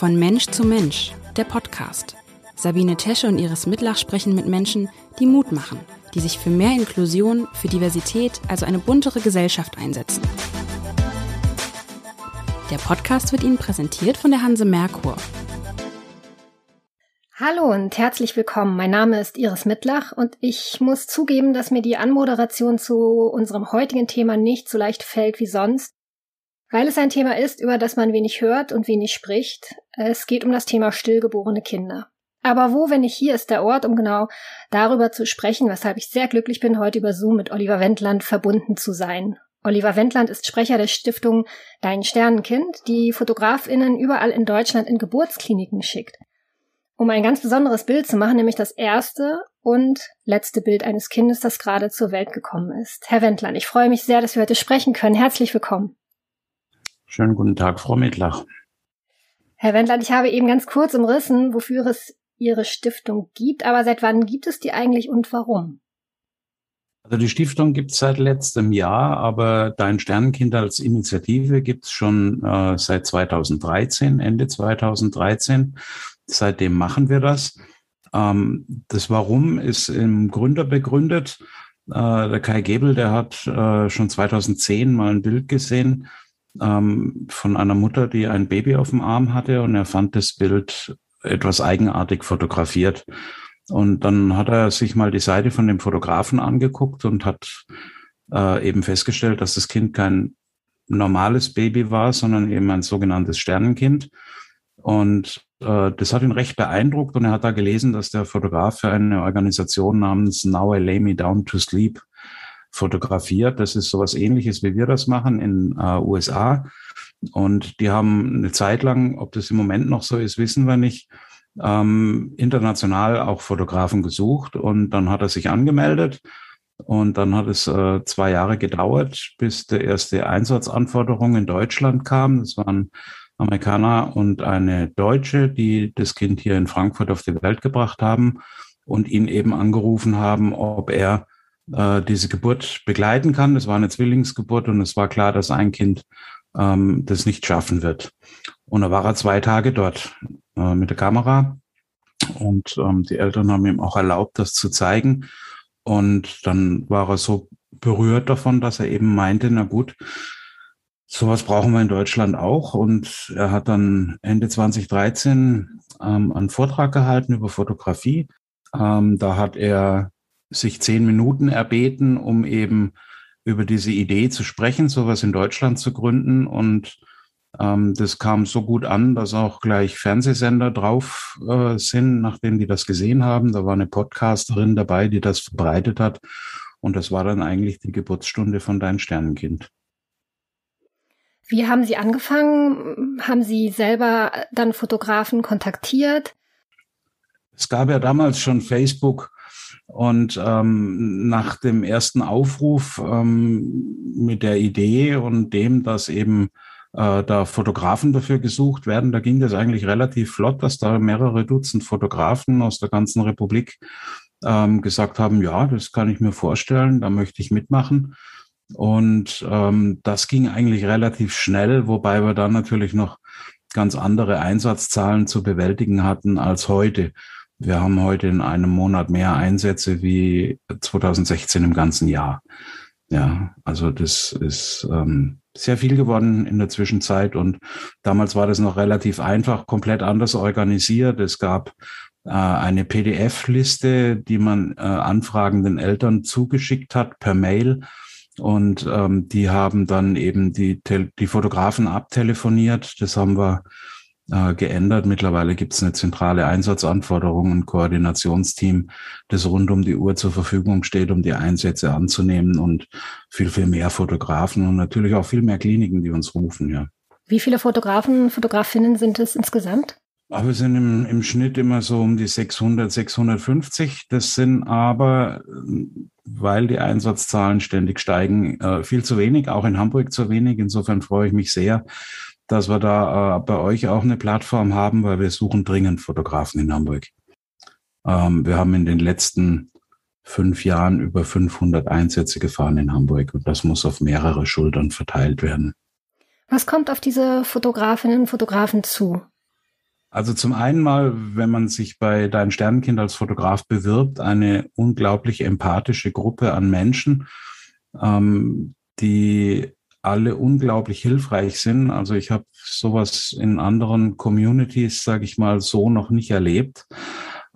Von Mensch zu Mensch, der Podcast. Sabine Tesche und Iris Mitlach sprechen mit Menschen, die Mut machen, die sich für mehr Inklusion, für Diversität, also eine buntere Gesellschaft einsetzen. Der Podcast wird Ihnen präsentiert von der Hanse Merkur. Hallo und herzlich willkommen. Mein Name ist Iris Mittlach und ich muss zugeben, dass mir die Anmoderation zu unserem heutigen Thema nicht so leicht fällt wie sonst, weil es ein Thema ist, über das man wenig hört und wenig spricht. Es geht um das Thema stillgeborene Kinder. Aber wo, wenn nicht hier, ist der Ort, um genau darüber zu sprechen, weshalb ich sehr glücklich bin, heute über Zoom mit Oliver Wendland verbunden zu sein. Oliver Wendland ist Sprecher der Stiftung Dein Sternenkind, die Fotografinnen überall in Deutschland in Geburtskliniken schickt um ein ganz besonderes Bild zu machen, nämlich das erste und letzte Bild eines Kindes, das gerade zur Welt gekommen ist. Herr Wendland, ich freue mich sehr, dass wir heute sprechen können. Herzlich willkommen. Schönen guten Tag, Frau Mittlach. Herr Wendland, ich habe eben ganz kurz umrissen, wofür es Ihre Stiftung gibt, aber seit wann gibt es die eigentlich und warum? Also die Stiftung gibt es seit letztem Jahr, aber Dein Sternenkind als Initiative gibt es schon äh, seit 2013, Ende 2013. Seitdem machen wir das. Ähm, das Warum ist im Gründer begründet. Äh, der Kai Gebel, der hat äh, schon 2010 mal ein Bild gesehen ähm, von einer Mutter, die ein Baby auf dem Arm hatte und er fand das Bild etwas eigenartig fotografiert. Und dann hat er sich mal die Seite von dem Fotografen angeguckt und hat äh, eben festgestellt, dass das Kind kein normales Baby war, sondern eben ein sogenanntes Sternenkind. Und äh, das hat ihn recht beeindruckt und er hat da gelesen, dass der Fotograf für eine Organisation namens Now I Lay Me Down to Sleep fotografiert. Das ist sowas ähnliches, wie wir das machen in äh, USA. Und die haben eine Zeit lang, ob das im Moment noch so ist, wissen wir nicht, ähm, international auch Fotografen gesucht und dann hat er sich angemeldet und dann hat es äh, zwei Jahre gedauert, bis der erste Einsatzanforderung in Deutschland kam. Das waren Amerikaner und eine Deutsche, die das Kind hier in Frankfurt auf die Welt gebracht haben und ihn eben angerufen haben, ob er äh, diese Geburt begleiten kann. Das war eine Zwillingsgeburt und es war klar, dass ein Kind ähm, das nicht schaffen wird. Und da war er zwei Tage dort äh, mit der Kamera und ähm, die Eltern haben ihm auch erlaubt, das zu zeigen. Und dann war er so berührt davon, dass er eben meinte, na gut, Sowas brauchen wir in Deutschland auch. Und er hat dann Ende 2013 ähm, einen Vortrag gehalten über Fotografie. Ähm, da hat er sich zehn Minuten erbeten, um eben über diese Idee zu sprechen, sowas in Deutschland zu gründen. Und ähm, das kam so gut an, dass auch gleich Fernsehsender drauf äh, sind, nachdem die das gesehen haben. Da war eine Podcasterin dabei, die das verbreitet hat. Und das war dann eigentlich die Geburtsstunde von Dein Sternenkind. Wie haben Sie angefangen? Haben Sie selber dann Fotografen kontaktiert? Es gab ja damals schon Facebook und ähm, nach dem ersten Aufruf ähm, mit der Idee und dem, dass eben äh, da Fotografen dafür gesucht werden, da ging das eigentlich relativ flott, dass da mehrere Dutzend Fotografen aus der ganzen Republik ähm, gesagt haben, ja, das kann ich mir vorstellen, da möchte ich mitmachen. Und ähm, das ging eigentlich relativ schnell, wobei wir dann natürlich noch ganz andere Einsatzzahlen zu bewältigen hatten als heute. Wir haben heute in einem Monat mehr Einsätze wie 2016 im ganzen Jahr. Ja, also das ist ähm, sehr viel geworden in der Zwischenzeit und damals war das noch relativ einfach, komplett anders organisiert. Es gab äh, eine PDF-Liste, die man äh, anfragenden Eltern zugeschickt hat per Mail und ähm, die haben dann eben die, die Fotografen abtelefoniert. Das haben wir äh, geändert. Mittlerweile gibt es eine zentrale Einsatzanforderung, ein Koordinationsteam, das rund um die Uhr zur Verfügung steht, um die Einsätze anzunehmen und viel, viel mehr Fotografen und natürlich auch viel mehr Kliniken, die uns rufen, ja. Wie viele Fotografen, Fotografinnen sind es insgesamt? Aber wir sind im, im Schnitt immer so um die 600, 650. Das sind aber, weil die Einsatzzahlen ständig steigen, äh, viel zu wenig, auch in Hamburg zu wenig. Insofern freue ich mich sehr, dass wir da äh, bei euch auch eine Plattform haben, weil wir suchen dringend Fotografen in Hamburg. Ähm, wir haben in den letzten fünf Jahren über 500 Einsätze gefahren in Hamburg und das muss auf mehrere Schultern verteilt werden. Was kommt auf diese Fotografinnen und Fotografen zu? Also zum einen mal, wenn man sich bei Dein Sternenkind als Fotograf bewirbt, eine unglaublich empathische Gruppe an Menschen, ähm, die alle unglaublich hilfreich sind. Also ich habe sowas in anderen Communities, sage ich mal, so noch nicht erlebt.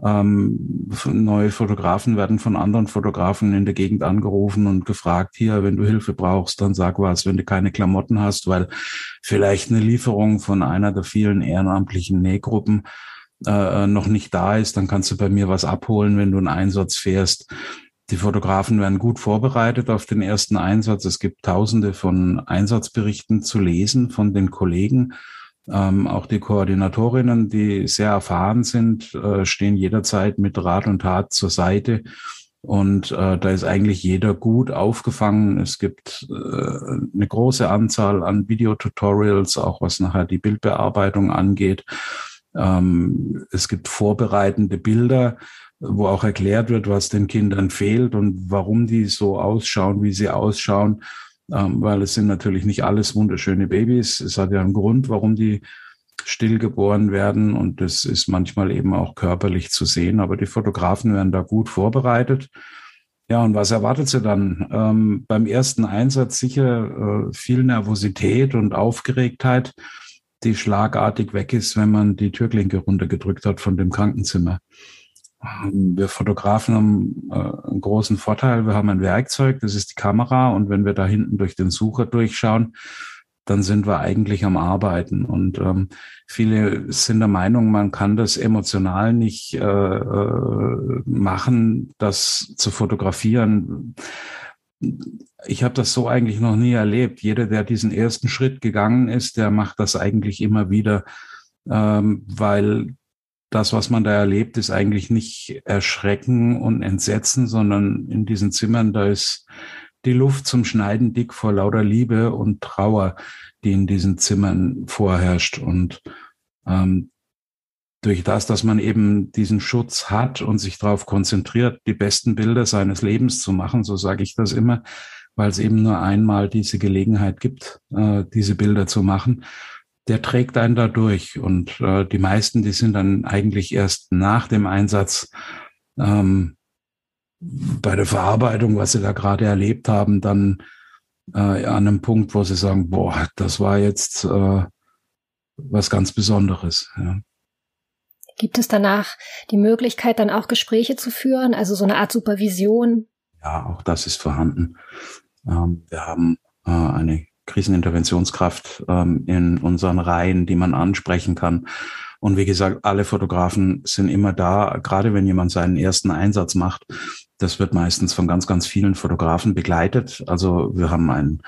Ähm, neue Fotografen werden von anderen Fotografen in der Gegend angerufen und gefragt, hier, wenn du Hilfe brauchst, dann sag was, wenn du keine Klamotten hast, weil vielleicht eine Lieferung von einer der vielen ehrenamtlichen Nähgruppen äh, noch nicht da ist, dann kannst du bei mir was abholen, wenn du einen Einsatz fährst. Die Fotografen werden gut vorbereitet auf den ersten Einsatz. Es gibt tausende von Einsatzberichten zu lesen von den Kollegen. Ähm, auch die Koordinatorinnen, die sehr erfahren sind, äh, stehen jederzeit mit Rat und Tat zur Seite. Und äh, da ist eigentlich jeder gut aufgefangen. Es gibt äh, eine große Anzahl an Videotutorials, auch was nachher die Bildbearbeitung angeht. Ähm, es gibt vorbereitende Bilder, wo auch erklärt wird, was den Kindern fehlt und warum die so ausschauen, wie sie ausschauen ähm, weil es sind natürlich nicht alles wunderschöne Babys. Es hat ja einen Grund, warum die stillgeboren werden und das ist manchmal eben auch körperlich zu sehen, aber die Fotografen werden da gut vorbereitet. Ja, und was erwartet sie dann? Ähm, beim ersten Einsatz sicher äh, viel Nervosität und Aufgeregtheit, die schlagartig weg ist, wenn man die Türklinke runtergedrückt hat von dem Krankenzimmer. Wir Fotografen haben äh, einen großen Vorteil. Wir haben ein Werkzeug, das ist die Kamera. Und wenn wir da hinten durch den Sucher durchschauen, dann sind wir eigentlich am Arbeiten. Und ähm, viele sind der Meinung, man kann das emotional nicht äh, äh machen, das zu fotografieren. Ich habe das so eigentlich noch nie erlebt. Jeder, der diesen ersten Schritt gegangen ist, der macht das eigentlich immer wieder, ähm, weil das, was man da erlebt, ist eigentlich nicht Erschrecken und Entsetzen, sondern in diesen Zimmern, da ist die Luft zum Schneiden dick vor lauter Liebe und Trauer, die in diesen Zimmern vorherrscht. Und ähm, durch das, dass man eben diesen Schutz hat und sich darauf konzentriert, die besten Bilder seines Lebens zu machen, so sage ich das immer, weil es eben nur einmal diese Gelegenheit gibt, äh, diese Bilder zu machen, der trägt einen da durch. Und äh, die meisten, die sind dann eigentlich erst nach dem Einsatz ähm, bei der Verarbeitung, was sie da gerade erlebt haben, dann äh, an einem Punkt, wo sie sagen, boah, das war jetzt äh, was ganz Besonderes. Ja. Gibt es danach die Möglichkeit, dann auch Gespräche zu führen, also so eine Art Supervision? Ja, auch das ist vorhanden. Ähm, wir haben äh, eine Kriseninterventionskraft ähm, in unseren Reihen, die man ansprechen kann. Und wie gesagt, alle Fotografen sind immer da, gerade wenn jemand seinen ersten Einsatz macht. Das wird meistens von ganz, ganz vielen Fotografen begleitet. Also wir haben ein,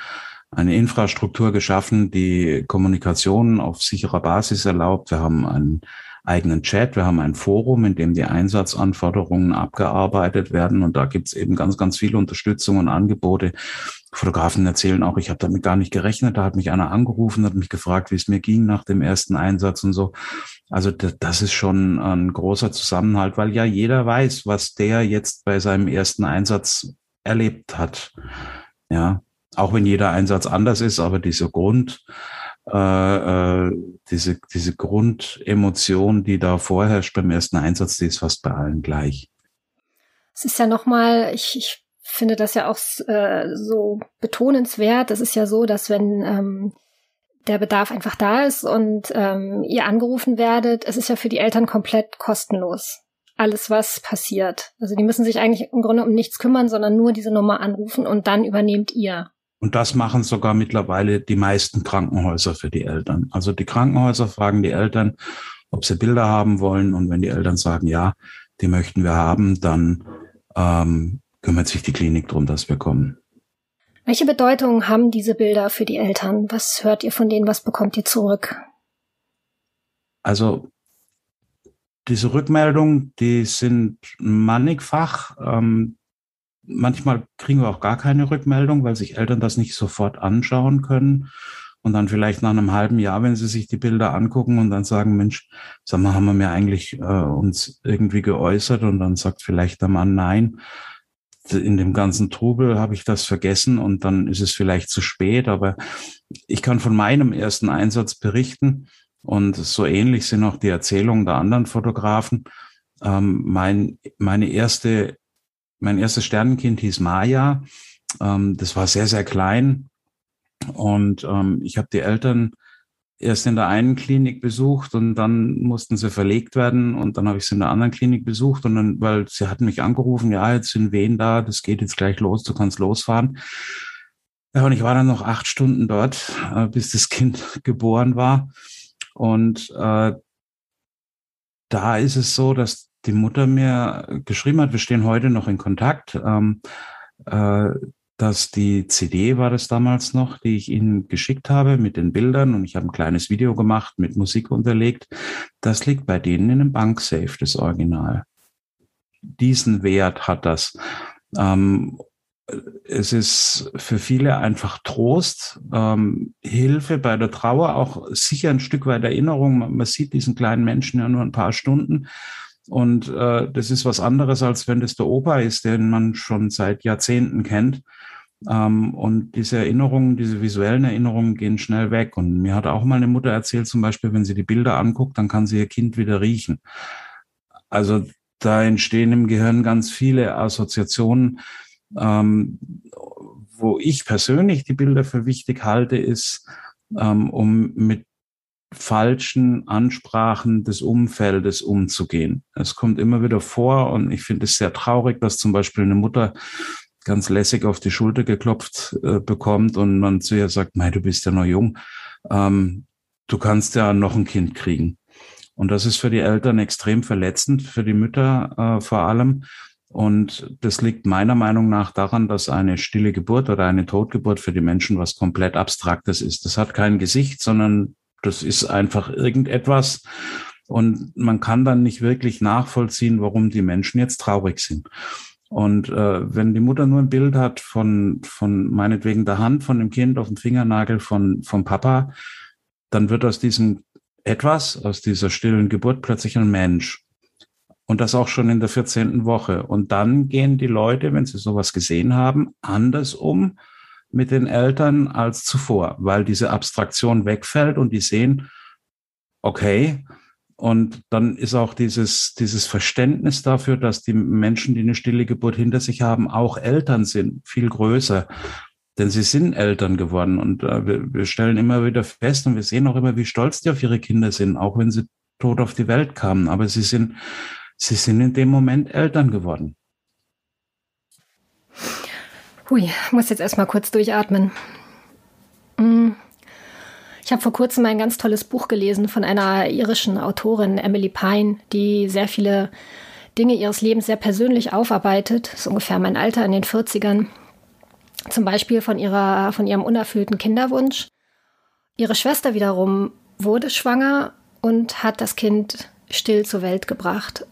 eine Infrastruktur geschaffen, die Kommunikation auf sicherer Basis erlaubt. Wir haben ein eigenen Chat, wir haben ein Forum, in dem die Einsatzanforderungen abgearbeitet werden und da gibt's eben ganz, ganz viel Unterstützung und Angebote. Fotografen erzählen auch, ich habe damit gar nicht gerechnet, da hat mich einer angerufen, hat mich gefragt, wie es mir ging nach dem ersten Einsatz und so. Also das ist schon ein großer Zusammenhalt, weil ja jeder weiß, was der jetzt bei seinem ersten Einsatz erlebt hat. Ja, auch wenn jeder Einsatz anders ist, aber dieser Grund, äh, äh, diese, diese Grundemotion, die da vorherrscht beim ersten Einsatz, die ist fast bei allen gleich. Es ist ja nochmal, ich, ich finde das ja auch äh, so betonenswert. Es ist ja so, dass wenn ähm, der Bedarf einfach da ist und ähm, ihr angerufen werdet, es ist ja für die Eltern komplett kostenlos. Alles, was passiert. Also die müssen sich eigentlich im Grunde um nichts kümmern, sondern nur diese Nummer anrufen und dann übernehmt ihr. Und das machen sogar mittlerweile die meisten Krankenhäuser für die Eltern. Also die Krankenhäuser fragen die Eltern, ob sie Bilder haben wollen. Und wenn die Eltern sagen, ja, die möchten wir haben, dann ähm, kümmert sich die Klinik darum, dass wir kommen. Welche Bedeutung haben diese Bilder für die Eltern? Was hört ihr von denen? Was bekommt ihr zurück? Also diese Rückmeldungen, die sind mannigfach. Ähm, manchmal kriegen wir auch gar keine Rückmeldung, weil sich Eltern das nicht sofort anschauen können. Und dann vielleicht nach einem halben Jahr, wenn sie sich die Bilder angucken und dann sagen, Mensch, sag mal, haben wir mir eigentlich äh, uns irgendwie geäußert? Und dann sagt vielleicht der Mann nein. In dem ganzen Trubel habe ich das vergessen und dann ist es vielleicht zu spät. Aber ich kann von meinem ersten Einsatz berichten. Und so ähnlich sind auch die Erzählungen der anderen Fotografen. Ähm, mein, meine erste, mein erstes Sternenkind hieß Maya. Ähm, das war sehr, sehr klein. Und ähm, ich habe die Eltern erst in der einen Klinik besucht und dann mussten sie verlegt werden und dann habe ich sie in der anderen Klinik besucht und dann, weil sie hatten mich angerufen, ja, jetzt sind Wehen da, das geht jetzt gleich los, du kannst losfahren. Ja, und ich war dann noch acht Stunden dort, äh, bis das Kind geboren war. Und äh, da ist es so, dass die Mutter mir geschrieben hat, wir stehen heute noch in Kontakt. Ähm, äh, dass die CD war das damals noch, die ich Ihnen geschickt habe mit den Bildern und ich habe ein kleines Video gemacht mit Musik unterlegt. Das liegt bei denen in einem Banksafe, das Original. Diesen Wert hat das. Ähm, es ist für viele einfach Trost, ähm, Hilfe bei der Trauer, auch sicher ein Stück weit Erinnerung. Man, man sieht diesen kleinen Menschen ja nur ein paar Stunden. Und äh, das ist was anderes, als wenn das der Opa ist, den man schon seit Jahrzehnten kennt. Ähm, und diese Erinnerungen, diese visuellen Erinnerungen gehen schnell weg. Und mir hat auch mal eine Mutter erzählt, zum Beispiel, wenn sie die Bilder anguckt, dann kann sie ihr Kind wieder riechen. Also da entstehen im Gehirn ganz viele Assoziationen. Ähm, wo ich persönlich die Bilder für wichtig halte, ist, ähm, um mit falschen Ansprachen des Umfeldes umzugehen. Es kommt immer wieder vor und ich finde es sehr traurig, dass zum Beispiel eine Mutter ganz lässig auf die Schulter geklopft äh, bekommt und man zu ihr sagt, du bist ja noch jung, ähm, du kannst ja noch ein Kind kriegen. Und das ist für die Eltern extrem verletzend, für die Mütter äh, vor allem. Und das liegt meiner Meinung nach daran, dass eine stille Geburt oder eine Totgeburt für die Menschen was komplett Abstraktes ist. Das hat kein Gesicht, sondern das ist einfach irgendetwas. Und man kann dann nicht wirklich nachvollziehen, warum die Menschen jetzt traurig sind. Und äh, wenn die Mutter nur ein Bild hat von, von meinetwegen der Hand von dem Kind auf dem Fingernagel von, vom Papa, dann wird aus diesem etwas, aus dieser stillen Geburt plötzlich ein Mensch. Und das auch schon in der 14. Woche. Und dann gehen die Leute, wenn sie sowas gesehen haben, anders um mit den Eltern als zuvor, weil diese Abstraktion wegfällt und die sehen, okay, und dann ist auch dieses, dieses Verständnis dafür, dass die Menschen, die eine stille Geburt hinter sich haben, auch Eltern sind, viel größer. Denn sie sind Eltern geworden. Und äh, wir, wir stellen immer wieder fest und wir sehen auch immer, wie stolz die auf ihre Kinder sind, auch wenn sie tot auf die Welt kamen. Aber sie sind, sie sind in dem Moment Eltern geworden. Hui, muss jetzt erstmal kurz durchatmen. Hm. Ich habe vor kurzem ein ganz tolles Buch gelesen von einer irischen Autorin, Emily Pine, die sehr viele Dinge ihres Lebens sehr persönlich aufarbeitet. Das ist ungefähr mein Alter in den 40ern. Zum Beispiel von, ihrer, von ihrem unerfüllten Kinderwunsch. Ihre Schwester wiederum wurde schwanger und hat das Kind still zur Welt gebracht.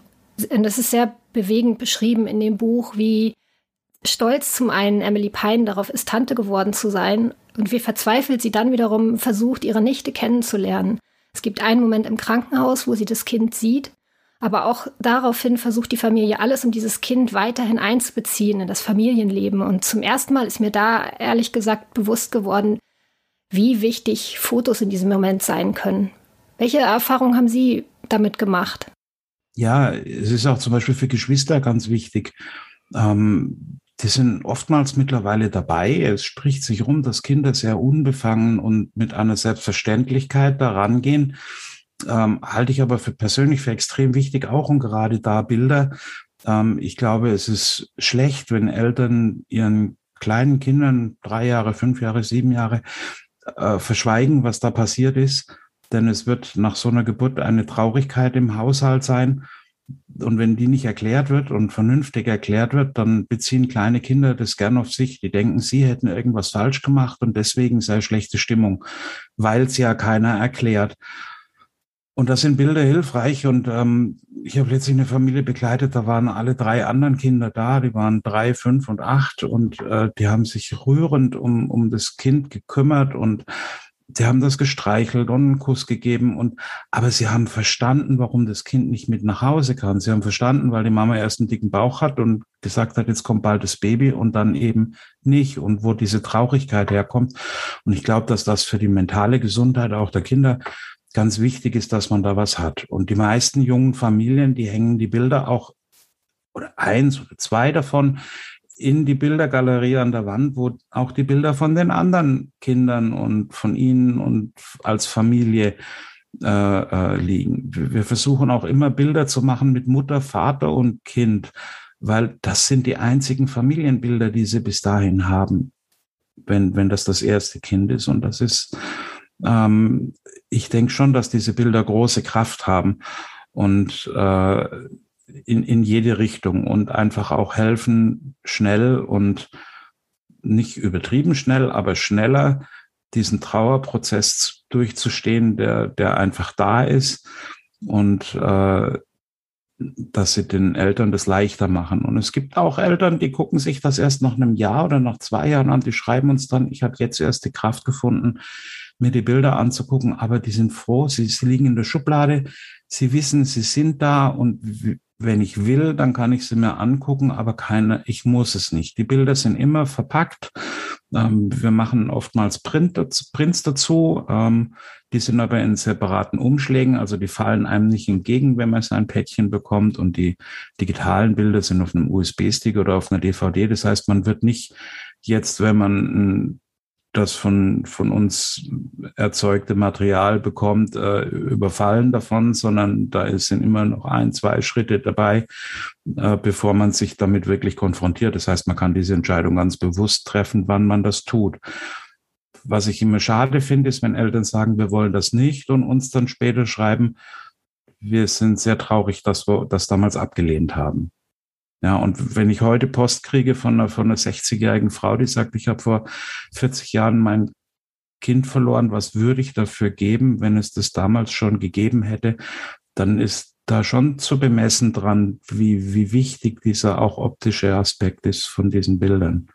Und das ist sehr bewegend beschrieben in dem Buch, wie stolz zum einen Emily Pine darauf ist, Tante geworden zu sein und wie verzweifelt sie dann wiederum versucht, ihre Nichte kennenzulernen. Es gibt einen Moment im Krankenhaus, wo sie das Kind sieht, aber auch daraufhin versucht die Familie alles, um dieses Kind weiterhin einzubeziehen in das Familienleben. Und zum ersten Mal ist mir da ehrlich gesagt bewusst geworden, wie wichtig Fotos in diesem Moment sein können. Welche Erfahrungen haben Sie damit gemacht? Ja, es ist auch zum Beispiel für Geschwister ganz wichtig. Ähm, die sind oftmals mittlerweile dabei. Es spricht sich rum, dass Kinder sehr unbefangen und mit einer Selbstverständlichkeit daran gehen. Ähm, halte ich aber für persönlich für extrem wichtig, auch und gerade da Bilder. Ähm, ich glaube, es ist schlecht, wenn Eltern ihren kleinen Kindern drei Jahre, fünf Jahre, sieben Jahre äh, verschweigen, was da passiert ist. Denn es wird nach so einer Geburt eine Traurigkeit im Haushalt sein. Und wenn die nicht erklärt wird und vernünftig erklärt wird, dann beziehen kleine Kinder das gern auf sich. Die denken, sie hätten irgendwas falsch gemacht und deswegen sei schlechte Stimmung, weil es ja keiner erklärt. Und das sind Bilder hilfreich. Und ähm, ich habe letztlich eine Familie begleitet, da waren alle drei anderen Kinder da, die waren drei, fünf und acht und äh, die haben sich rührend um, um das Kind gekümmert und Sie haben das gestreichelt und einen Kuss gegeben und, aber sie haben verstanden, warum das Kind nicht mit nach Hause kann. Sie haben verstanden, weil die Mama erst einen dicken Bauch hat und gesagt hat, jetzt kommt bald das Baby und dann eben nicht und wo diese Traurigkeit herkommt. Und ich glaube, dass das für die mentale Gesundheit auch der Kinder ganz wichtig ist, dass man da was hat. Und die meisten jungen Familien, die hängen die Bilder auch oder eins oder zwei davon in die Bildergalerie an der Wand, wo auch die Bilder von den anderen Kindern und von ihnen und als Familie äh, äh, liegen. Wir versuchen auch immer Bilder zu machen mit Mutter, Vater und Kind, weil das sind die einzigen Familienbilder, die sie bis dahin haben, wenn, wenn das das erste Kind ist. Und das ist, ähm, ich denke schon, dass diese Bilder große Kraft haben und äh, in, in jede Richtung und einfach auch helfen, schnell und nicht übertrieben schnell, aber schneller diesen Trauerprozess durchzustehen, der, der einfach da ist und äh, dass sie den Eltern das leichter machen. Und es gibt auch Eltern, die gucken sich das erst nach einem Jahr oder nach zwei Jahren an, die schreiben uns dann, ich habe jetzt erst die Kraft gefunden, mir die Bilder anzugucken, aber die sind froh, sie, sie liegen in der Schublade, sie wissen, sie sind da und wenn ich will, dann kann ich sie mir angucken, aber keine, ich muss es nicht. Die Bilder sind immer verpackt. Ähm, wir machen oftmals Print, Prints dazu. Ähm, die sind aber in separaten Umschlägen, also die fallen einem nicht entgegen, wenn man sein Päckchen bekommt. Und die digitalen Bilder sind auf einem USB-Stick oder auf einer DVD. Das heißt, man wird nicht jetzt, wenn man ein das von, von uns erzeugte Material bekommt, äh, überfallen davon, sondern da sind immer noch ein, zwei Schritte dabei, äh, bevor man sich damit wirklich konfrontiert. Das heißt, man kann diese Entscheidung ganz bewusst treffen, wann man das tut. Was ich immer schade finde, ist, wenn Eltern sagen, wir wollen das nicht und uns dann später schreiben, wir sind sehr traurig, dass wir das damals abgelehnt haben. Ja, und wenn ich heute Post kriege von einer, von einer 60-jährigen Frau, die sagt, ich habe vor 40 Jahren mein Kind verloren, was würde ich dafür geben, wenn es das damals schon gegeben hätte, dann ist da schon zu bemessen dran, wie, wie wichtig dieser auch optische Aspekt ist von diesen Bildern.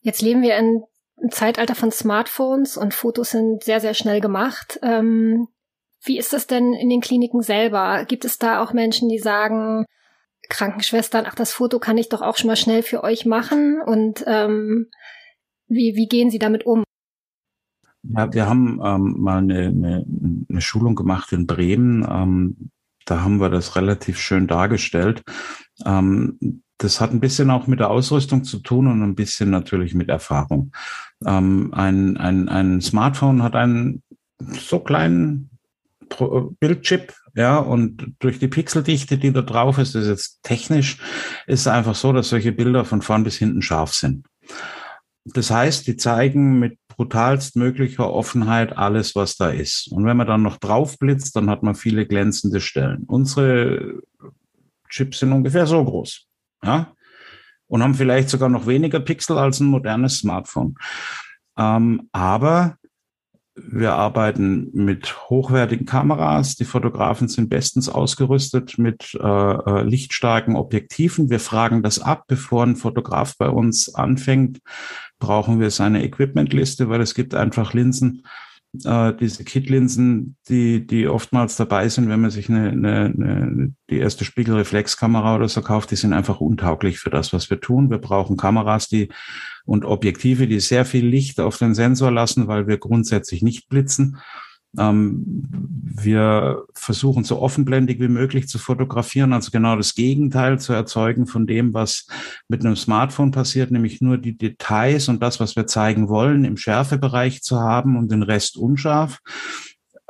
Jetzt leben wir in einem Zeitalter von Smartphones und Fotos sind sehr, sehr schnell gemacht. Ähm, wie ist das denn in den Kliniken selber? Gibt es da auch Menschen, die sagen, Krankenschwestern, ach, das Foto kann ich doch auch schon mal schnell für euch machen und ähm, wie, wie gehen Sie damit um? Ja, wir haben ähm, mal eine, eine, eine Schulung gemacht in Bremen. Ähm, da haben wir das relativ schön dargestellt. Ähm, das hat ein bisschen auch mit der Ausrüstung zu tun und ein bisschen natürlich mit Erfahrung. Ähm, ein, ein, ein Smartphone hat einen so kleinen Bildchip, ja, und durch die Pixeldichte, die da drauf ist, das ist jetzt technisch, ist einfach so, dass solche Bilder von vorn bis hinten scharf sind. Das heißt, die zeigen mit brutalst möglicher Offenheit alles, was da ist. Und wenn man dann noch drauf blitzt, dann hat man viele glänzende Stellen. Unsere Chips sind ungefähr so groß, ja, und haben vielleicht sogar noch weniger Pixel als ein modernes Smartphone. Ähm, aber wir arbeiten mit hochwertigen Kameras. Die Fotografen sind bestens ausgerüstet mit äh, äh, lichtstarken Objektiven. Wir fragen das ab, bevor ein Fotograf bei uns anfängt. Brauchen wir seine Equipmentliste, weil es gibt einfach Linsen, äh, diese Kit-Linsen, die, die oftmals dabei sind, wenn man sich eine, eine, eine, die erste Spiegelreflexkamera oder so kauft, die sind einfach untauglich für das, was wir tun. Wir brauchen Kameras, die und Objektive, die sehr viel Licht auf den Sensor lassen, weil wir grundsätzlich nicht blitzen. Ähm, wir versuchen so offenblendig wie möglich zu fotografieren, also genau das Gegenteil zu erzeugen von dem, was mit einem Smartphone passiert, nämlich nur die Details und das, was wir zeigen wollen, im Schärfebereich zu haben und den Rest unscharf,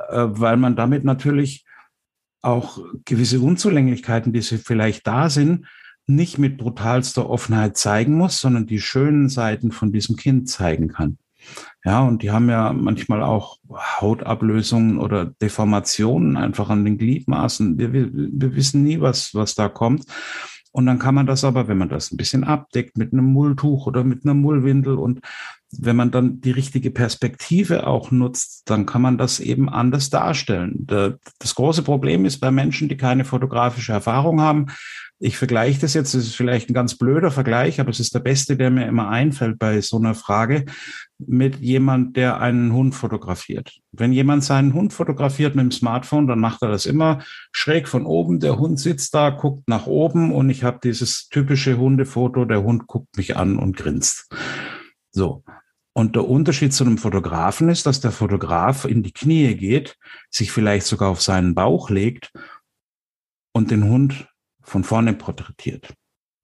äh, weil man damit natürlich auch gewisse Unzulänglichkeiten, die vielleicht da sind, nicht mit brutalster Offenheit zeigen muss, sondern die schönen Seiten von diesem Kind zeigen kann. Ja, und die haben ja manchmal auch Hautablösungen oder Deformationen einfach an den Gliedmaßen. Wir, wir, wir wissen nie, was, was da kommt. Und dann kann man das aber, wenn man das ein bisschen abdeckt mit einem Mulltuch oder mit einer Mullwindel und wenn man dann die richtige Perspektive auch nutzt, dann kann man das eben anders darstellen. Das große Problem ist bei Menschen, die keine fotografische Erfahrung haben, ich vergleiche das jetzt, das ist vielleicht ein ganz blöder Vergleich, aber es ist der beste, der mir immer einfällt bei so einer Frage, mit jemand, der einen Hund fotografiert. Wenn jemand seinen Hund fotografiert mit dem Smartphone, dann macht er das immer schräg von oben. Der Hund sitzt da, guckt nach oben und ich habe dieses typische Hundefoto, der Hund guckt mich an und grinst. So. Und der Unterschied zu einem Fotografen ist, dass der Fotograf in die Knie geht, sich vielleicht sogar auf seinen Bauch legt und den Hund von vorne porträtiert.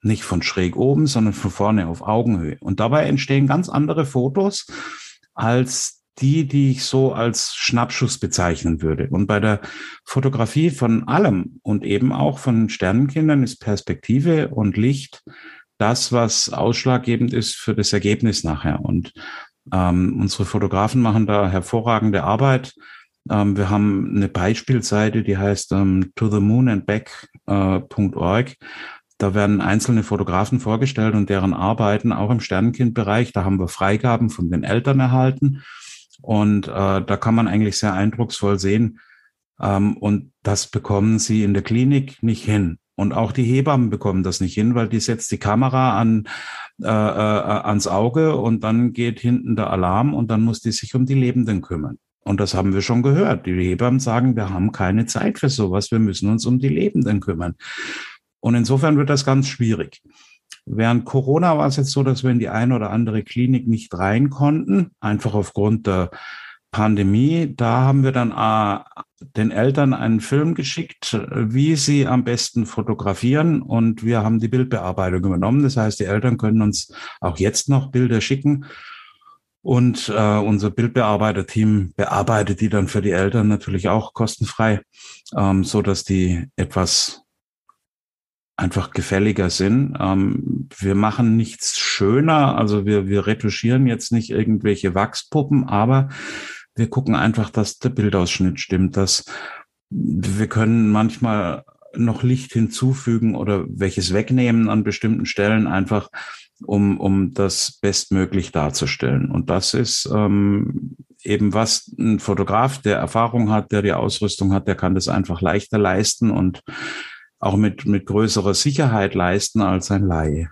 Nicht von schräg oben, sondern von vorne auf Augenhöhe. Und dabei entstehen ganz andere Fotos als die, die ich so als Schnappschuss bezeichnen würde. Und bei der Fotografie von allem und eben auch von Sternenkindern ist Perspektive und Licht das, was ausschlaggebend ist für das Ergebnis nachher. Und ähm, unsere Fotografen machen da hervorragende Arbeit. Ähm, wir haben eine Beispielseite, die heißt ähm, to the moon and back.org. Äh, da werden einzelne Fotografen vorgestellt und deren Arbeiten auch im Sternenkindbereich. Da haben wir Freigaben von den Eltern erhalten. Und äh, da kann man eigentlich sehr eindrucksvoll sehen. Ähm, und das bekommen sie in der Klinik nicht hin. Und auch die Hebammen bekommen das nicht hin, weil die setzt die Kamera an, äh, äh, ans Auge und dann geht hinten der Alarm und dann muss die sich um die Lebenden kümmern. Und das haben wir schon gehört. Die Hebammen sagen, wir haben keine Zeit für sowas, wir müssen uns um die Lebenden kümmern. Und insofern wird das ganz schwierig. Während Corona war es jetzt so, dass wir in die eine oder andere Klinik nicht rein konnten, einfach aufgrund der Pandemie. Da haben wir dann äh, den Eltern einen Film geschickt, wie sie am besten fotografieren und wir haben die Bildbearbeitung übernommen. Das heißt, die Eltern können uns auch jetzt noch Bilder schicken und äh, unser Bildbearbeiterteam bearbeitet die dann für die Eltern natürlich auch kostenfrei, ähm, so dass die etwas einfach gefälliger sind. Ähm, wir machen nichts schöner, also wir, wir retuschieren jetzt nicht irgendwelche Wachspuppen, aber wir gucken einfach, dass der Bildausschnitt stimmt, dass wir können manchmal noch Licht hinzufügen oder welches wegnehmen an bestimmten Stellen einfach, um, um das bestmöglich darzustellen. Und das ist ähm, eben was ein Fotograf, der Erfahrung hat, der die Ausrüstung hat, der kann das einfach leichter leisten und auch mit, mit größerer Sicherheit leisten als ein Laie.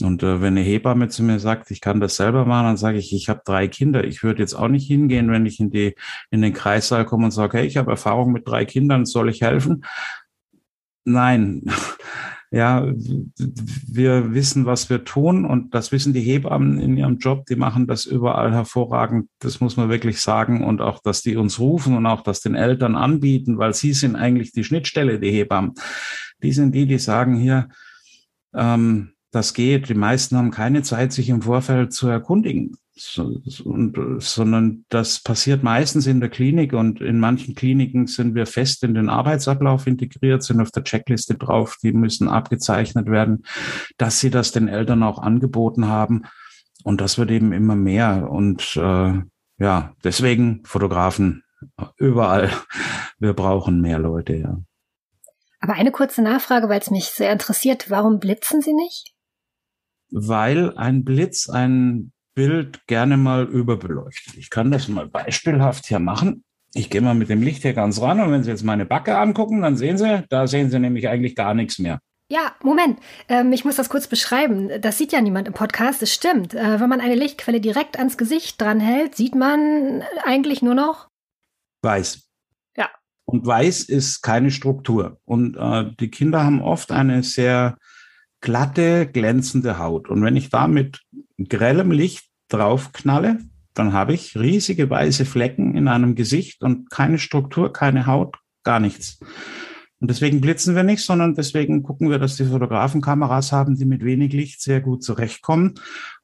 Und äh, wenn eine Hebamme zu mir sagt, ich kann das selber machen, dann sage ich, ich habe drei Kinder. Ich würde jetzt auch nicht hingehen, wenn ich in die in den Kreissaal komme und sage, hey, ich habe Erfahrung mit drei Kindern, soll ich helfen? Nein. Ja, wir wissen, was wir tun und das wissen die Hebammen in ihrem Job. Die machen das überall hervorragend. Das muss man wirklich sagen. Und auch, dass die uns rufen und auch, dass den Eltern anbieten, weil sie sind eigentlich die Schnittstelle, die Hebammen. Die sind die, die sagen hier, ähm, das geht. Die meisten haben keine Zeit, sich im Vorfeld zu erkundigen. So, und, sondern das passiert meistens in der Klinik und in manchen Kliniken sind wir fest in den Arbeitsablauf integriert, sind auf der Checkliste drauf, die müssen abgezeichnet werden, dass sie das den Eltern auch angeboten haben. Und das wird eben immer mehr. Und äh, ja, deswegen Fotografen überall. Wir brauchen mehr Leute, ja. Aber eine kurze Nachfrage, weil es mich sehr interessiert. Warum blitzen Sie nicht? Weil ein Blitz ein Bild gerne mal überbeleuchtet. Ich kann das mal beispielhaft hier machen. Ich gehe mal mit dem Licht hier ganz ran und wenn Sie jetzt meine Backe angucken, dann sehen Sie, da sehen Sie nämlich eigentlich gar nichts mehr. Ja, Moment. Ähm, ich muss das kurz beschreiben. Das sieht ja niemand im Podcast. Es stimmt. Äh, wenn man eine Lichtquelle direkt ans Gesicht dranhält, sieht man eigentlich nur noch weiß. Ja. Und weiß ist keine Struktur. Und äh, die Kinder haben oft eine sehr glatte, glänzende Haut. Und wenn ich da mit grellem Licht draufknalle, dann habe ich riesige weiße Flecken in einem Gesicht und keine Struktur, keine Haut, gar nichts. Und deswegen blitzen wir nicht, sondern deswegen gucken wir, dass die Fotografen Kameras haben, die mit wenig Licht sehr gut zurechtkommen.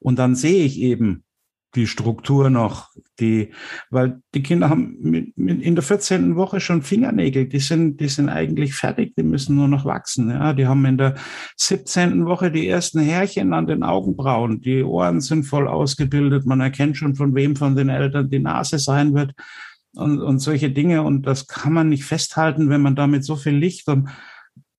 Und dann sehe ich eben die Struktur noch, die, weil die Kinder haben mit, mit in der 14. Woche schon Fingernägel, die sind, die sind eigentlich fertig, die müssen nur noch wachsen. Ja, die haben in der 17. Woche die ersten Härchen an den Augenbrauen, die Ohren sind voll ausgebildet, man erkennt schon, von wem von den Eltern die Nase sein wird und, und solche Dinge. Und das kann man nicht festhalten, wenn man damit so viel Licht und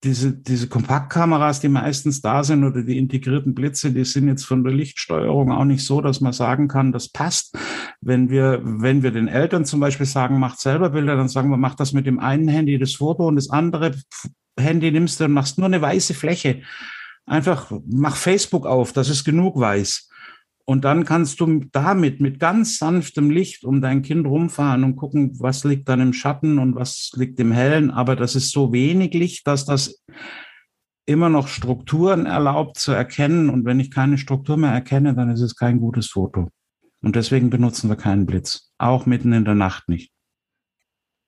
diese, diese Kompaktkameras, die meistens da sind oder die integrierten Blitze, die sind jetzt von der Lichtsteuerung auch nicht so, dass man sagen kann, das passt. Wenn wir, wenn wir den Eltern zum Beispiel sagen, macht selber Bilder, dann sagen wir, mach das mit dem einen Handy das Foto und das andere Handy nimmst du und machst nur eine weiße Fläche. Einfach mach Facebook auf, das ist genug weiß. Und dann kannst du damit mit ganz sanftem Licht um dein Kind rumfahren und gucken, was liegt dann im Schatten und was liegt im Hellen. Aber das ist so wenig Licht, dass das immer noch Strukturen erlaubt zu erkennen. Und wenn ich keine Struktur mehr erkenne, dann ist es kein gutes Foto. Und deswegen benutzen wir keinen Blitz. Auch mitten in der Nacht nicht.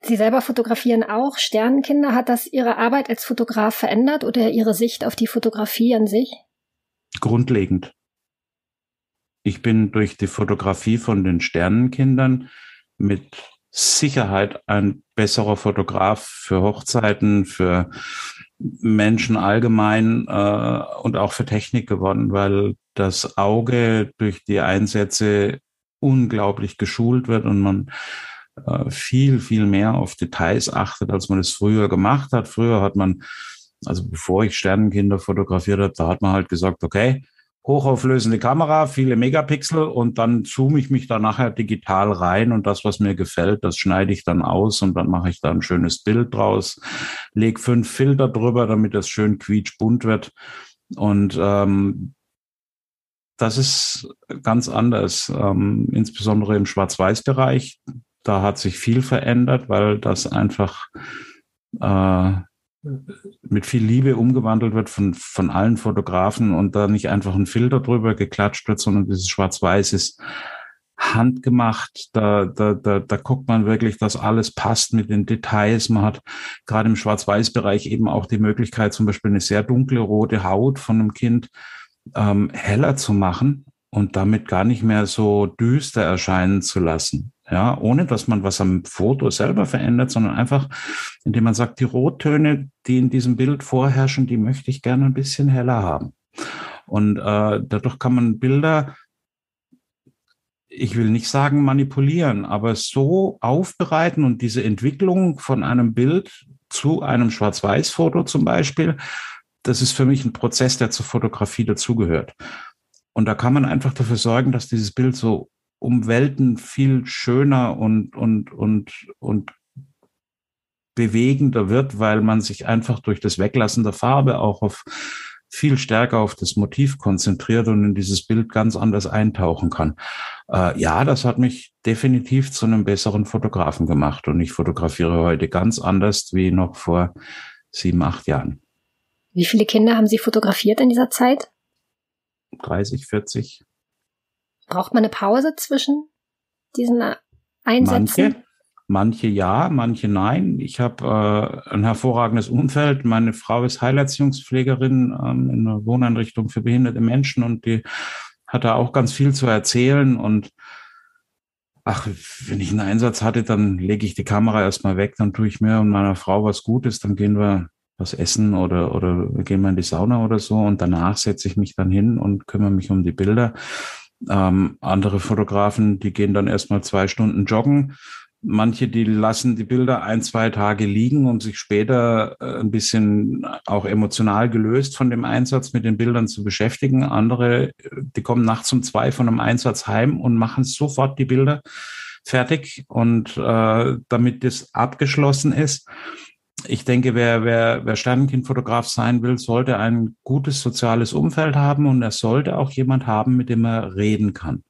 Sie selber fotografieren auch Sternenkinder. Hat das Ihre Arbeit als Fotograf verändert oder Ihre Sicht auf die Fotografie an sich? Grundlegend. Ich bin durch die Fotografie von den Sternenkindern mit Sicherheit ein besserer Fotograf für Hochzeiten, für Menschen allgemein äh, und auch für Technik geworden, weil das Auge durch die Einsätze unglaublich geschult wird und man äh, viel, viel mehr auf Details achtet, als man es früher gemacht hat. Früher hat man, also bevor ich Sternenkinder fotografiert habe, da hat man halt gesagt, okay, hochauflösende Kamera, viele Megapixel und dann zoome ich mich da nachher digital rein und das, was mir gefällt, das schneide ich dann aus und dann mache ich da ein schönes Bild draus, leg fünf Filter drüber, damit das schön quietschbunt wird und ähm, das ist ganz anders, ähm, insbesondere im Schwarz-Weiß-Bereich. Da hat sich viel verändert, weil das einfach äh, mit viel Liebe umgewandelt wird von, von allen Fotografen und da nicht einfach ein Filter drüber geklatscht wird, sondern dieses Schwarz-Weiß ist handgemacht. Da, da, da, da guckt man wirklich, dass alles passt mit den Details. Man hat gerade im Schwarz-Weiß-Bereich eben auch die Möglichkeit, zum Beispiel eine sehr dunkle rote Haut von einem Kind ähm, heller zu machen und damit gar nicht mehr so düster erscheinen zu lassen. Ja, ohne dass man was am Foto selber verändert, sondern einfach, indem man sagt, die Rottöne, die in diesem Bild vorherrschen, die möchte ich gerne ein bisschen heller haben. Und äh, dadurch kann man Bilder, ich will nicht sagen manipulieren, aber so aufbereiten und diese Entwicklung von einem Bild zu einem Schwarz-Weiß-Foto zum Beispiel, das ist für mich ein Prozess, der zur Fotografie dazugehört. Und da kann man einfach dafür sorgen, dass dieses Bild so um Welten viel schöner und, und, und, und bewegender wird, weil man sich einfach durch das Weglassen der Farbe auch auf viel stärker auf das Motiv konzentriert und in dieses Bild ganz anders eintauchen kann. Äh, ja, das hat mich definitiv zu einem besseren Fotografen gemacht und ich fotografiere heute ganz anders wie noch vor sieben, acht Jahren. Wie viele Kinder haben Sie fotografiert in dieser Zeit? 30, 40. Braucht man eine Pause zwischen diesen Einsätzen? Manche, manche ja, manche nein. Ich habe äh, ein hervorragendes Umfeld. Meine Frau ist Heilerziehungspflegerin ähm, in einer Wohneinrichtung für behinderte Menschen und die hat da auch ganz viel zu erzählen und ach, wenn ich einen Einsatz hatte, dann lege ich die Kamera erstmal weg, dann tue ich mir und meiner Frau was Gutes, dann gehen wir was essen oder, oder gehen wir in die Sauna oder so und danach setze ich mich dann hin und kümmere mich um die Bilder. Ähm, andere Fotografen, die gehen dann erstmal zwei Stunden joggen. Manche, die lassen die Bilder ein, zwei Tage liegen und sich später äh, ein bisschen auch emotional gelöst von dem Einsatz mit den Bildern zu beschäftigen. Andere, die kommen nachts um zwei von einem Einsatz heim und machen sofort die Bilder fertig und äh, damit das abgeschlossen ist ich denke, wer, wer, wer Sternenkindfotograf sein will, sollte ein gutes soziales Umfeld haben und er sollte auch jemand haben, mit dem er reden kann.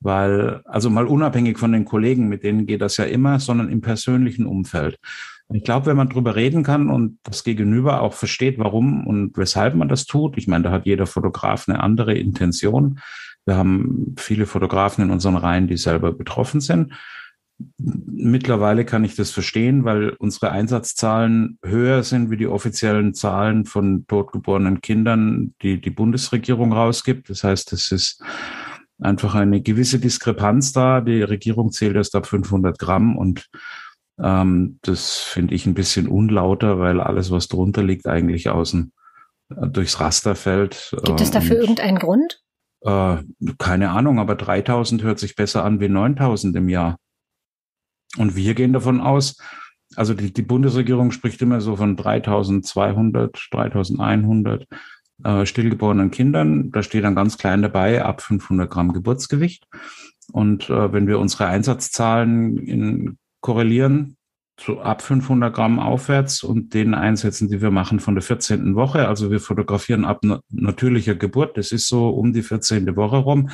Weil, also mal unabhängig von den Kollegen, mit denen geht das ja immer, sondern im persönlichen Umfeld. ich glaube, wenn man drüber reden kann und das Gegenüber auch versteht, warum und weshalb man das tut, ich meine, da hat jeder Fotograf eine andere Intention. Wir haben viele Fotografen in unseren Reihen, die selber betroffen sind. Mittlerweile kann ich das verstehen, weil unsere Einsatzzahlen höher sind wie die offiziellen Zahlen von totgeborenen Kindern, die die Bundesregierung rausgibt. Das heißt, es ist einfach eine gewisse Diskrepanz da. Die Regierung zählt erst ab 500 Gramm und ähm, das finde ich ein bisschen unlauter, weil alles, was drunter liegt, eigentlich außen äh, durchs Raster fällt. Gibt es dafür und, irgendeinen Grund? Äh, keine Ahnung, aber 3000 hört sich besser an wie 9000 im Jahr. Und wir gehen davon aus, also die, die Bundesregierung spricht immer so von 3200, 3100 äh, stillgeborenen Kindern. Da steht dann ganz klein dabei, ab 500 Gramm Geburtsgewicht. Und äh, wenn wir unsere Einsatzzahlen in, korrelieren, so ab 500 Gramm aufwärts und den Einsätzen, die wir machen von der 14. Woche, also wir fotografieren ab natürlicher Geburt, das ist so um die 14. Woche rum,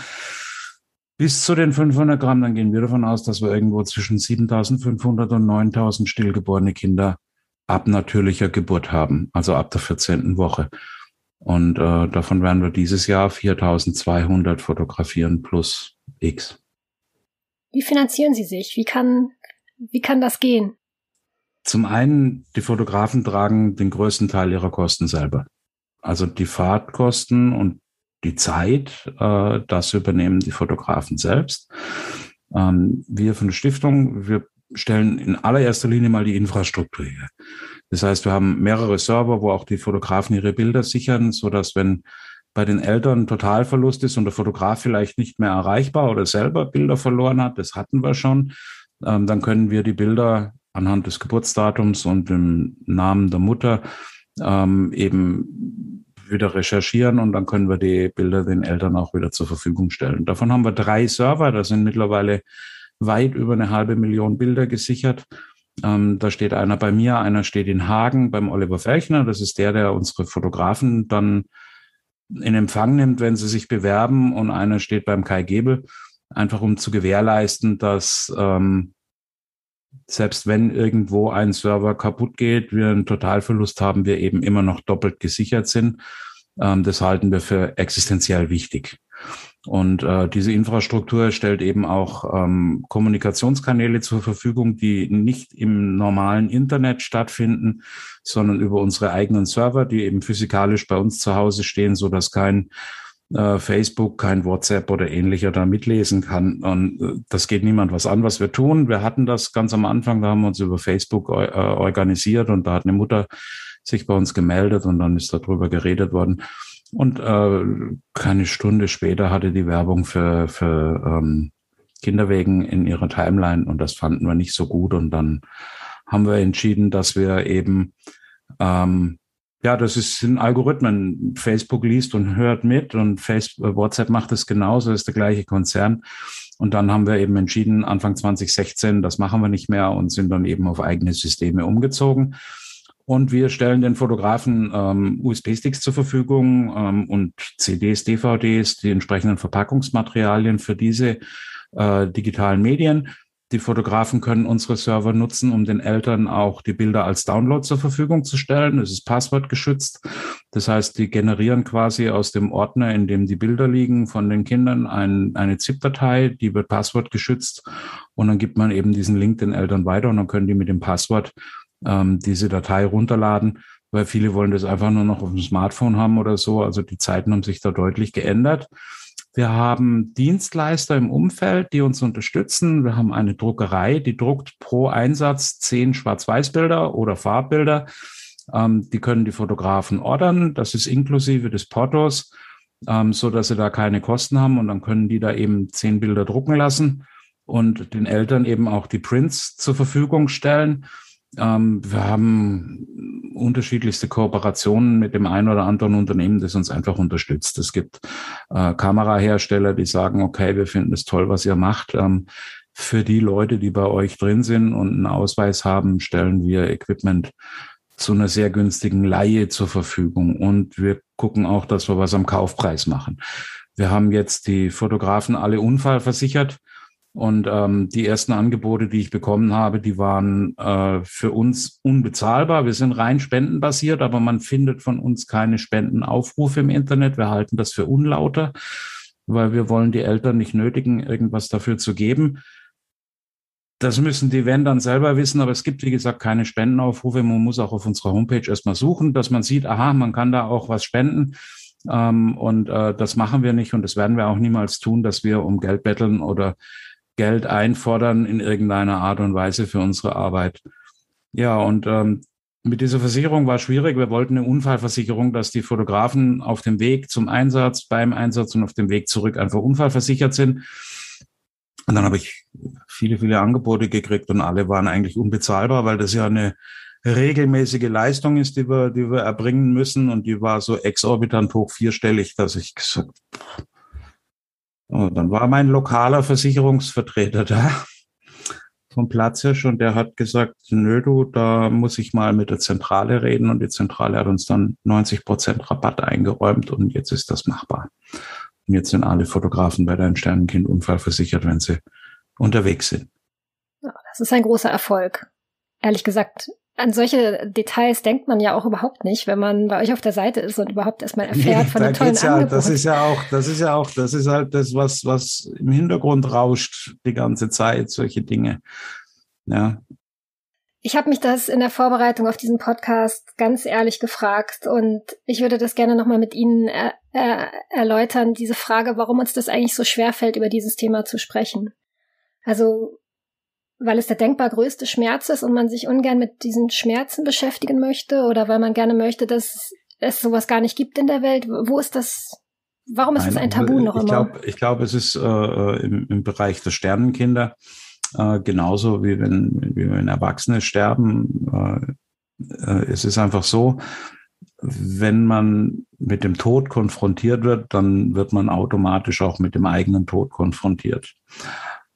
bis zu den 500 Gramm, dann gehen wir davon aus, dass wir irgendwo zwischen 7500 und 9000 stillgeborene Kinder ab natürlicher Geburt haben, also ab der 14. Woche. Und äh, davon werden wir dieses Jahr 4200 fotografieren plus X. Wie finanzieren Sie sich? Wie kann, wie kann das gehen? Zum einen, die Fotografen tragen den größten Teil ihrer Kosten selber. Also die Fahrtkosten und die Zeit, äh, das übernehmen die Fotografen selbst. Ähm, wir von der Stiftung, wir stellen in allererster Linie mal die Infrastruktur her. Das heißt, wir haben mehrere Server, wo auch die Fotografen ihre Bilder sichern, so dass wenn bei den Eltern Totalverlust ist und der Fotograf vielleicht nicht mehr erreichbar oder selber Bilder verloren hat, das hatten wir schon, ähm, dann können wir die Bilder anhand des Geburtsdatums und dem Namen der Mutter ähm, eben wieder recherchieren und dann können wir die Bilder den Eltern auch wieder zur Verfügung stellen. Davon haben wir drei Server, da sind mittlerweile weit über eine halbe Million Bilder gesichert. Ähm, da steht einer bei mir, einer steht in Hagen beim Oliver Felchner. Das ist der, der unsere Fotografen dann in Empfang nimmt, wenn sie sich bewerben. Und einer steht beim Kai Gebel, einfach um zu gewährleisten, dass ähm, selbst wenn irgendwo ein Server kaputt geht, wir einen Totalverlust haben, wir eben immer noch doppelt gesichert sind. Ähm, das halten wir für existenziell wichtig. Und äh, diese Infrastruktur stellt eben auch ähm, Kommunikationskanäle zur Verfügung, die nicht im normalen Internet stattfinden, sondern über unsere eigenen Server, die eben physikalisch bei uns zu Hause stehen, so dass kein äh, Facebook, kein WhatsApp oder ähnlicher da mitlesen kann. Und äh, das geht niemand was an, was wir tun. Wir hatten das ganz am Anfang, da haben wir uns über Facebook äh, organisiert und da hat eine Mutter sich bei uns gemeldet und dann ist darüber geredet worden. Und äh, keine Stunde später hatte die Werbung für, für ähm, Kinderwegen in ihrer Timeline und das fanden wir nicht so gut. Und dann haben wir entschieden, dass wir eben, ähm, ja, das ist ein Algorithmen. Facebook liest und hört mit und Facebook, WhatsApp macht es genauso, ist der gleiche Konzern. Und dann haben wir eben entschieden, Anfang 2016, das machen wir nicht mehr und sind dann eben auf eigene Systeme umgezogen. Und wir stellen den Fotografen ähm, USB-Sticks zur Verfügung ähm, und CDs, DVDs, die entsprechenden Verpackungsmaterialien für diese äh, digitalen Medien. Die Fotografen können unsere Server nutzen, um den Eltern auch die Bilder als Download zur Verfügung zu stellen. Es ist passwortgeschützt. Das heißt, die generieren quasi aus dem Ordner, in dem die Bilder liegen von den Kindern, ein, eine ZIP-Datei, die wird passwortgeschützt. Und dann gibt man eben diesen Link den Eltern weiter und dann können die mit dem Passwort ähm, diese Datei runterladen, weil viele wollen das einfach nur noch auf dem Smartphone haben oder so. Also die Zeiten haben sich da deutlich geändert. Wir haben Dienstleister im Umfeld, die uns unterstützen. Wir haben eine Druckerei, die druckt pro Einsatz zehn Schwarz-Weiß-Bilder oder Farbbilder. Ähm, die können die Fotografen ordern. Das ist inklusive des Portos, ähm, so dass sie da keine Kosten haben. Und dann können die da eben zehn Bilder drucken lassen und den Eltern eben auch die Prints zur Verfügung stellen. Ähm, wir haben unterschiedlichste Kooperationen mit dem einen oder anderen Unternehmen, das uns einfach unterstützt. Es gibt äh, Kamerahersteller, die sagen, okay, wir finden es toll, was ihr macht. Ähm, für die Leute, die bei euch drin sind und einen Ausweis haben, stellen wir Equipment zu einer sehr günstigen Laie zur Verfügung. Und wir gucken auch, dass wir was am Kaufpreis machen. Wir haben jetzt die Fotografen alle unfallversichert. Und ähm, die ersten Angebote, die ich bekommen habe, die waren äh, für uns unbezahlbar. Wir sind rein spendenbasiert, aber man findet von uns keine Spendenaufrufe im Internet. Wir halten das für unlauter, weil wir wollen die Eltern nicht nötigen, irgendwas dafür zu geben. Das müssen die wenn dann selber wissen, aber es gibt, wie gesagt, keine Spendenaufrufe. Man muss auch auf unserer Homepage erstmal suchen, dass man sieht, aha, man kann da auch was spenden. Ähm, und äh, das machen wir nicht und das werden wir auch niemals tun, dass wir um Geld betteln oder Geld einfordern in irgendeiner Art und Weise für unsere Arbeit. Ja, und ähm, mit dieser Versicherung war schwierig. Wir wollten eine Unfallversicherung, dass die Fotografen auf dem Weg zum Einsatz, beim Einsatz und auf dem Weg zurück einfach unfallversichert sind. Und dann habe ich viele, viele Angebote gekriegt und alle waren eigentlich unbezahlbar, weil das ja eine regelmäßige Leistung ist, die wir, die wir erbringen müssen. Und die war so exorbitant hoch vierstellig, dass ich gesagt, und dann war mein lokaler Versicherungsvertreter da vom Platzhirsch und der hat gesagt, nö, du, da muss ich mal mit der Zentrale reden und die Zentrale hat uns dann 90 Prozent Rabatt eingeräumt und jetzt ist das machbar. Und jetzt sind alle Fotografen bei deinem Sternenkind unfallversichert, wenn sie unterwegs sind. Das ist ein großer Erfolg. Ehrlich gesagt, an solche Details denkt man ja auch überhaupt nicht, wenn man bei euch auf der Seite ist und überhaupt erstmal erfährt von den tollen ja, Angebot. Das ist ja auch, das ist ja auch, das ist halt das, was, was im Hintergrund rauscht die ganze Zeit, solche Dinge. Ja. Ich habe mich das in der Vorbereitung auf diesen Podcast ganz ehrlich gefragt und ich würde das gerne nochmal mit Ihnen er, er, erläutern, diese Frage, warum uns das eigentlich so schwer fällt, über dieses Thema zu sprechen. Also weil es der denkbar größte Schmerz ist und man sich ungern mit diesen Schmerzen beschäftigen möchte oder weil man gerne möchte, dass es sowas gar nicht gibt in der Welt? Wo ist das? Warum ist Nein, das ein Tabu noch ich immer? Glaub, ich glaube, es ist äh, äh, im, im Bereich der Sternenkinder äh, genauso wie wenn, wie wenn Erwachsene sterben. Äh, äh, es ist einfach so, wenn man mit dem Tod konfrontiert wird, dann wird man automatisch auch mit dem eigenen Tod konfrontiert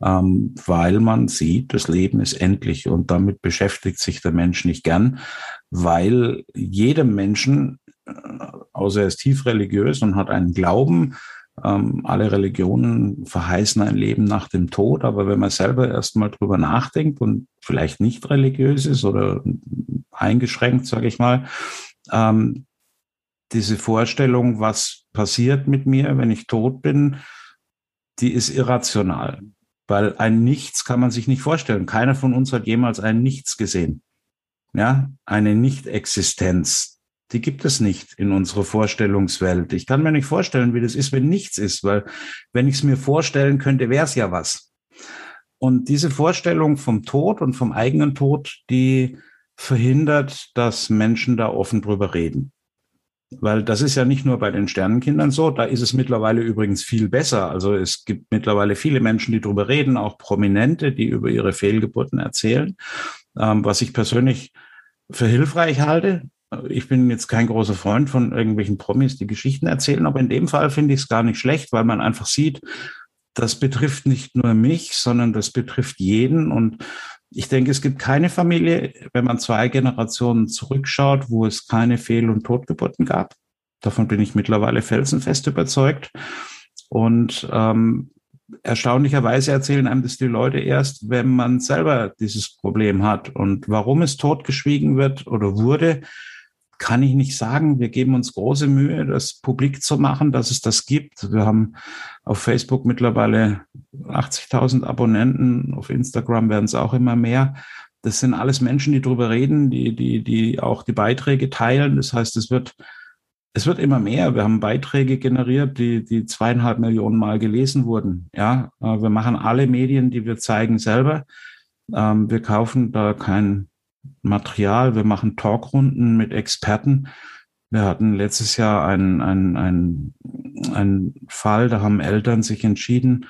ähm, weil man sieht, das Leben ist endlich und damit beschäftigt sich der Mensch nicht gern, weil jedem Menschen, äh, außer er ist tief religiös und hat einen Glauben, ähm, alle Religionen verheißen ein Leben nach dem Tod, aber wenn man selber erstmal drüber nachdenkt und vielleicht nicht religiös ist oder eingeschränkt, sage ich mal, ähm, diese Vorstellung, was passiert mit mir, wenn ich tot bin, die ist irrational. Weil ein Nichts kann man sich nicht vorstellen. Keiner von uns hat jemals ein Nichts gesehen. Ja, eine Nicht-Existenz. Die gibt es nicht in unserer Vorstellungswelt. Ich kann mir nicht vorstellen, wie das ist, wenn nichts ist, weil wenn ich es mir vorstellen könnte, wäre es ja was. Und diese Vorstellung vom Tod und vom eigenen Tod, die verhindert, dass Menschen da offen drüber reden. Weil das ist ja nicht nur bei den Sternenkindern so, da ist es mittlerweile übrigens viel besser. Also es gibt mittlerweile viele Menschen, die darüber reden, auch Prominente, die über ihre Fehlgeburten erzählen, ähm, was ich persönlich für hilfreich halte. Ich bin jetzt kein großer Freund von irgendwelchen Promis, die Geschichten erzählen, aber in dem Fall finde ich es gar nicht schlecht, weil man einfach sieht, das betrifft nicht nur mich, sondern das betrifft jeden und ich denke, es gibt keine Familie, wenn man zwei Generationen zurückschaut, wo es keine Fehl- und Totgeburten gab. Davon bin ich mittlerweile felsenfest überzeugt. Und ähm, erstaunlicherweise erzählen einem das die Leute erst, wenn man selber dieses Problem hat. Und warum es totgeschwiegen wird oder wurde, kann ich nicht sagen. Wir geben uns große Mühe, das publik zu machen, dass es das gibt. Wir haben auf Facebook mittlerweile 80.000 Abonnenten, auf Instagram werden es auch immer mehr. Das sind alles Menschen, die drüber reden, die, die, die auch die Beiträge teilen. Das heißt, es wird, es wird immer mehr. Wir haben Beiträge generiert, die, die zweieinhalb Millionen Mal gelesen wurden. Ja, äh, wir machen alle Medien, die wir zeigen, selber. Ähm, wir kaufen da kein Material, wir machen Talkrunden mit Experten. Wir hatten letztes Jahr einen, einen, einen, einen Fall, da haben Eltern sich entschieden,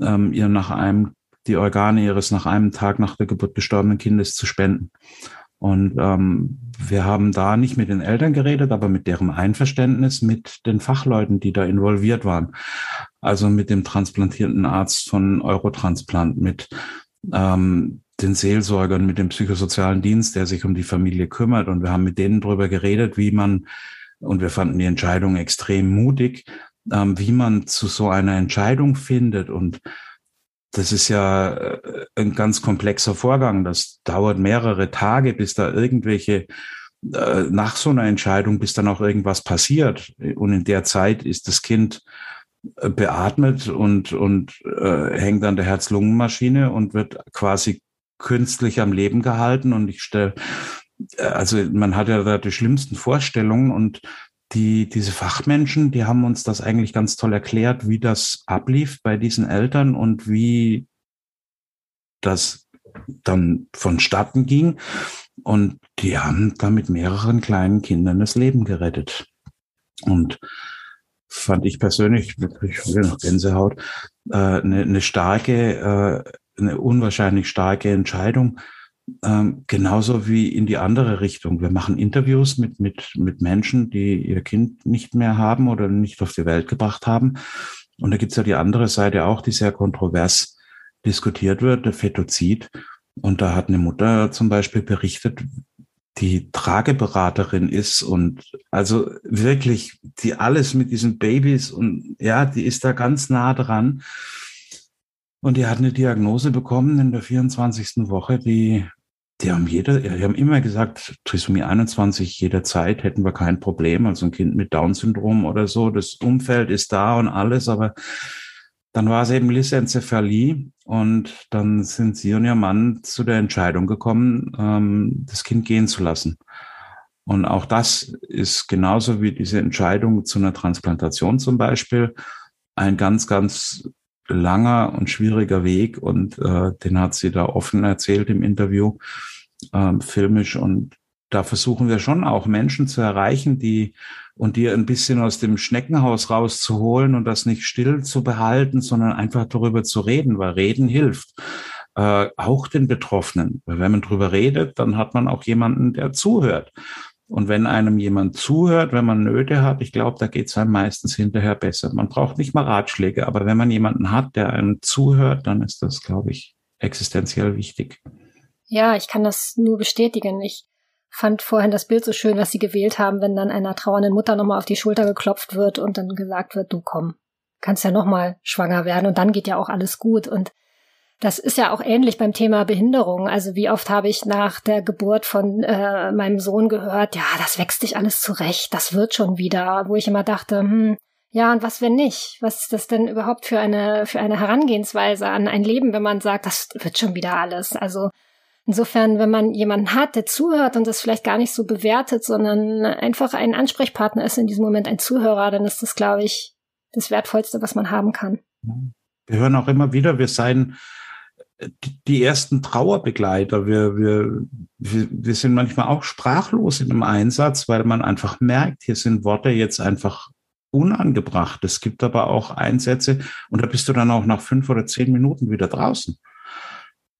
ähm, ihr nach einem, die Organe ihres nach einem Tag nach der Geburt gestorbenen Kindes zu spenden. Und ähm, wir haben da nicht mit den Eltern geredet, aber mit deren Einverständnis mit den Fachleuten, die da involviert waren. Also mit dem transplantierten Arzt von Eurotransplant, mit ähm, den Seelsorgern, mit dem psychosozialen Dienst, der sich um die Familie kümmert. Und wir haben mit denen darüber geredet, wie man, und wir fanden die Entscheidung extrem mutig, ähm, wie man zu so einer Entscheidung findet. Und das ist ja äh, ein ganz komplexer Vorgang. Das dauert mehrere Tage, bis da irgendwelche äh, nach so einer Entscheidung, bis dann auch irgendwas passiert. Und in der Zeit ist das Kind äh, beatmet und, und äh, hängt an der Herz-Lungen-Maschine und wird quasi künstlich am Leben gehalten und ich stelle, äh, also man hat ja da die schlimmsten Vorstellungen und die, diese Fachmenschen, die haben uns das eigentlich ganz toll erklärt, wie das ablief bei diesen Eltern und wie das dann vonstatten ging. Und die haben da mit mehreren kleinen Kindern das Leben gerettet. Und fand ich persönlich, ich noch Gänsehaut, äh, eine, eine starke äh, eine unwahrscheinlich starke Entscheidung. Ähm, genauso wie in die andere Richtung. Wir machen Interviews mit, mit, mit Menschen, die ihr Kind nicht mehr haben oder nicht auf die Welt gebracht haben. Und da gibt's ja die andere Seite auch, die sehr kontrovers diskutiert wird, der Fetozid. Und da hat eine Mutter zum Beispiel berichtet, die Trageberaterin ist und also wirklich, die alles mit diesen Babys und ja, die ist da ganz nah dran. Und die hat eine Diagnose bekommen in der 24. Woche, die, die haben jeder, die haben immer gesagt, Trisomie 21, jederzeit hätten wir kein Problem. Also ein Kind mit Down-Syndrom oder so, das Umfeld ist da und alles, aber dann war es eben Lysenzephalie und dann sind sie und ihr Mann zu der Entscheidung gekommen, ähm, das Kind gehen zu lassen. Und auch das ist genauso wie diese Entscheidung zu einer Transplantation zum Beispiel ein ganz, ganz langer und schwieriger Weg und äh, den hat sie da offen erzählt im Interview, ähm, filmisch. Und da versuchen wir schon auch Menschen zu erreichen, die und die ein bisschen aus dem Schneckenhaus rauszuholen und das nicht still zu behalten, sondern einfach darüber zu reden, weil Reden hilft. Äh, auch den Betroffenen. Weil wenn man drüber redet, dann hat man auch jemanden, der zuhört. Und wenn einem jemand zuhört, wenn man Nöte hat, ich glaube, da geht es einem meistens hinterher besser. Man braucht nicht mal Ratschläge, aber wenn man jemanden hat, der einem zuhört, dann ist das, glaube ich, existenziell wichtig. Ja, ich kann das nur bestätigen. Ich fand vorhin das Bild so schön, was Sie gewählt haben, wenn dann einer trauernden Mutter nochmal auf die Schulter geklopft wird und dann gesagt wird, du komm, kannst ja nochmal schwanger werden und dann geht ja auch alles gut. Und das ist ja auch ähnlich beim Thema Behinderung. Also wie oft habe ich nach der Geburt von äh, meinem Sohn gehört, ja, das wächst dich alles zurecht, das wird schon wieder, wo ich immer dachte, hm, ja, und was wenn nicht? Was ist das denn überhaupt für eine, für eine Herangehensweise an ein Leben, wenn man sagt, das wird schon wieder alles? Also insofern, wenn man jemanden hat, der zuhört und das vielleicht gar nicht so bewertet, sondern einfach ein Ansprechpartner ist in diesem Moment ein Zuhörer, dann ist das, glaube ich, das Wertvollste, was man haben kann. Wir hören auch immer wieder, wir seien die ersten Trauerbegleiter. Wir, wir, wir sind manchmal auch sprachlos in einem Einsatz, weil man einfach merkt, hier sind Worte jetzt einfach unangebracht. Es gibt aber auch Einsätze und da bist du dann auch nach fünf oder zehn Minuten wieder draußen.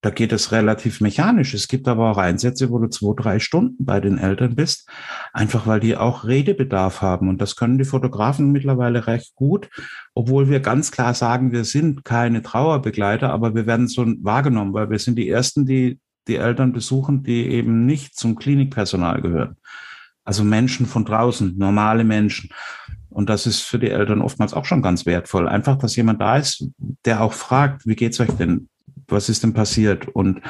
Da geht es relativ mechanisch. Es gibt aber auch Einsätze, wo du zwei, drei Stunden bei den Eltern bist, einfach weil die auch Redebedarf haben. Und das können die Fotografen mittlerweile recht gut, obwohl wir ganz klar sagen, wir sind keine Trauerbegleiter, aber wir werden so wahrgenommen, weil wir sind die Ersten, die die Eltern besuchen, die eben nicht zum Klinikpersonal gehören. Also Menschen von draußen, normale Menschen. Und das ist für die Eltern oftmals auch schon ganz wertvoll. Einfach, dass jemand da ist, der auch fragt, wie geht's euch denn? Was ist denn passiert? Und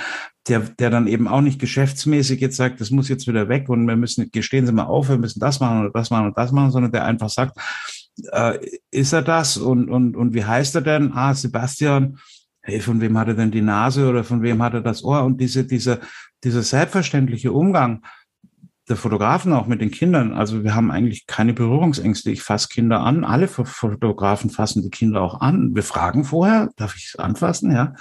der, der dann eben auch nicht geschäftsmäßig jetzt sagt, das muss jetzt wieder weg und wir müssen, gestehen Sie mal auf, wir müssen das machen oder das machen und das machen, sondern der einfach sagt, äh, ist er das und, und, und wie heißt er denn? Ah, Sebastian, hey, von wem hat er denn die Nase oder von wem hat er das Ohr? Und diese, diese, dieser selbstverständliche Umgang, der Fotografen auch mit den Kindern. Also wir haben eigentlich keine Berührungsängste. Ich fasse Kinder an. Alle Fotografen fassen die Kinder auch an. Wir fragen vorher, darf ich es anfassen? Ja,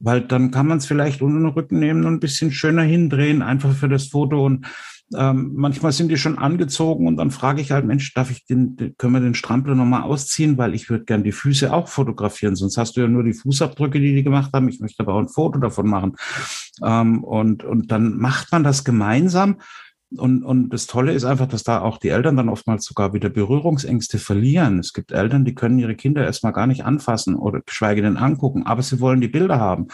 weil dann kann man es vielleicht unter den Rücken nehmen und ein bisschen schöner hindrehen, einfach für das Foto. Und ähm, manchmal sind die schon angezogen und dann frage ich halt, Mensch, darf ich den, können wir den Strampler nochmal ausziehen, weil ich würde gern die Füße auch fotografieren. Sonst hast du ja nur die Fußabdrücke, die die gemacht haben. Ich möchte aber auch ein Foto davon machen. Ähm, und, und dann macht man das gemeinsam. Und, und das Tolle ist einfach, dass da auch die Eltern dann oftmals sogar wieder Berührungsängste verlieren. Es gibt Eltern, die können ihre Kinder erstmal gar nicht anfassen oder geschweige denn angucken, aber sie wollen die Bilder haben.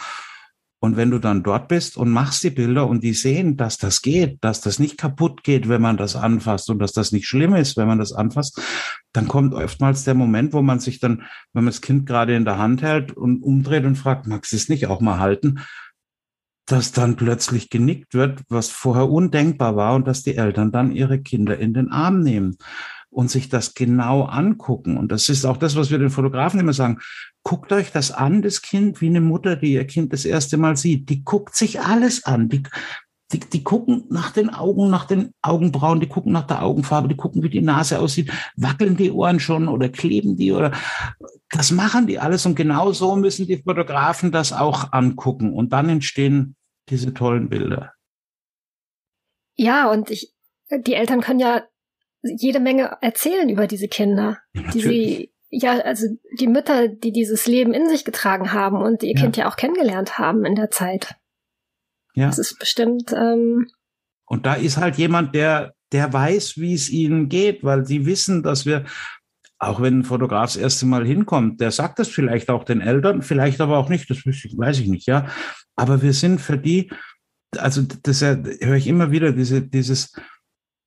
Und wenn du dann dort bist und machst die Bilder und die sehen, dass das geht, dass das nicht kaputt geht, wenn man das anfasst und dass das nicht schlimm ist, wenn man das anfasst, dann kommt oftmals der Moment, wo man sich dann, wenn man das Kind gerade in der Hand hält und umdreht und fragt, magst du es nicht auch mal halten? Dass dann plötzlich genickt wird, was vorher undenkbar war und dass die Eltern dann ihre Kinder in den Arm nehmen und sich das genau angucken. Und das ist auch das, was wir den Fotografen immer sagen. Guckt euch das an, das Kind, wie eine Mutter, die ihr Kind das erste Mal sieht. Die guckt sich alles an. Die, die, die gucken nach den Augen, nach den Augenbrauen, die gucken nach der Augenfarbe, die gucken, wie die Nase aussieht. Wackeln die Ohren schon oder kleben die oder das machen die alles. Und genau so müssen die Fotografen das auch angucken. Und dann entstehen diese tollen Bilder. Ja, und ich, die Eltern können ja jede Menge erzählen über diese Kinder, ja, die sie, ja, also die Mütter, die dieses Leben in sich getragen haben und ihr ja. Kind ja auch kennengelernt haben in der Zeit. Ja. Das ist bestimmt. Ähm, und da ist halt jemand, der, der weiß, wie es ihnen geht, weil sie wissen, dass wir, auch wenn ein Fotograf das erste Mal hinkommt, der sagt das vielleicht auch den Eltern, vielleicht aber auch nicht, das weiß ich nicht, ja. Aber wir sind für die, also das höre ich immer wieder, diese, dieses,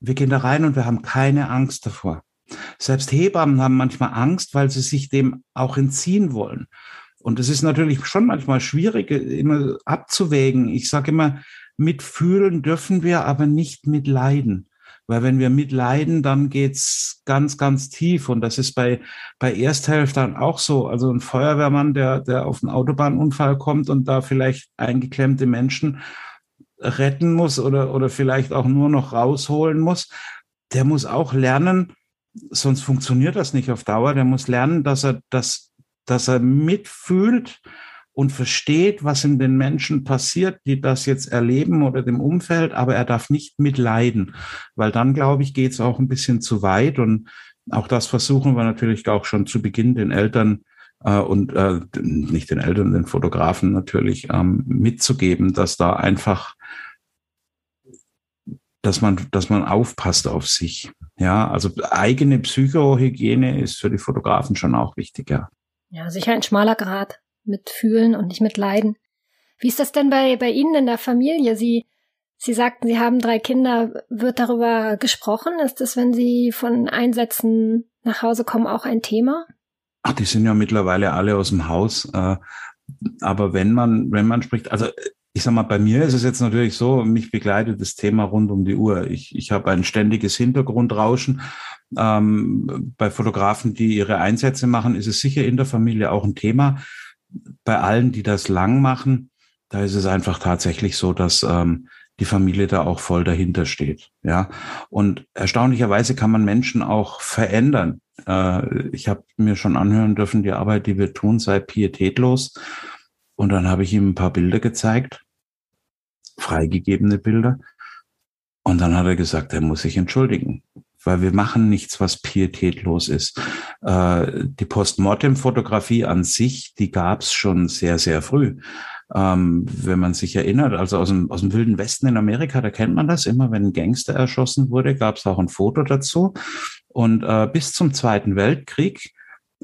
wir gehen da rein und wir haben keine Angst davor. Selbst Hebammen haben manchmal Angst, weil sie sich dem auch entziehen wollen. Und es ist natürlich schon manchmal schwierig, immer abzuwägen. Ich sage immer, mitfühlen dürfen wir aber nicht mitleiden. Weil wenn wir mitleiden, dann geht's ganz, ganz tief. Und das ist bei, bei Ersthelftern auch so. Also ein Feuerwehrmann, der, der auf einen Autobahnunfall kommt und da vielleicht eingeklemmte Menschen retten muss oder, oder vielleicht auch nur noch rausholen muss, der muss auch lernen, sonst funktioniert das nicht auf Dauer. Der muss lernen, dass er, dass, dass er mitfühlt und versteht, was in den Menschen passiert, die das jetzt erleben oder dem Umfeld, aber er darf nicht mitleiden, weil dann, glaube ich, geht es auch ein bisschen zu weit und auch das versuchen wir natürlich auch schon zu Beginn den Eltern äh, und äh, nicht den Eltern, den Fotografen natürlich ähm, mitzugeben, dass da einfach dass man, dass man aufpasst auf sich. Ja, also eigene Psychohygiene ist für die Fotografen schon auch wichtiger. Ja, sicher ein schmaler Grad mit fühlen und nicht mit leiden. Wie ist das denn bei, bei Ihnen in der Familie? Sie, Sie sagten, Sie haben drei Kinder. Wird darüber gesprochen? Ist das, wenn Sie von Einsätzen nach Hause kommen, auch ein Thema? Ach, die sind ja mittlerweile alle aus dem Haus. Äh, aber wenn man, wenn man spricht, also ich sag mal, bei mir ist es jetzt natürlich so, mich begleitet das Thema rund um die Uhr. Ich, ich habe ein ständiges Hintergrundrauschen. Ähm, bei Fotografen, die ihre Einsätze machen, ist es sicher in der Familie auch ein Thema bei allen, die das lang machen, da ist es einfach tatsächlich so, dass ähm, die Familie da auch voll dahinter steht. Ja, und erstaunlicherweise kann man Menschen auch verändern. Äh, ich habe mir schon anhören dürfen, die Arbeit, die wir tun, sei pietätlos. Und dann habe ich ihm ein paar Bilder gezeigt, freigegebene Bilder. Und dann hat er gesagt, er muss sich entschuldigen weil wir machen nichts, was pietätlos ist. Äh, die Postmortem-Fotografie an sich, die gab es schon sehr, sehr früh. Ähm, wenn man sich erinnert, also aus dem, aus dem Wilden Westen in Amerika, da kennt man das immer, wenn ein Gangster erschossen wurde, gab es auch ein Foto dazu. Und äh, bis zum Zweiten Weltkrieg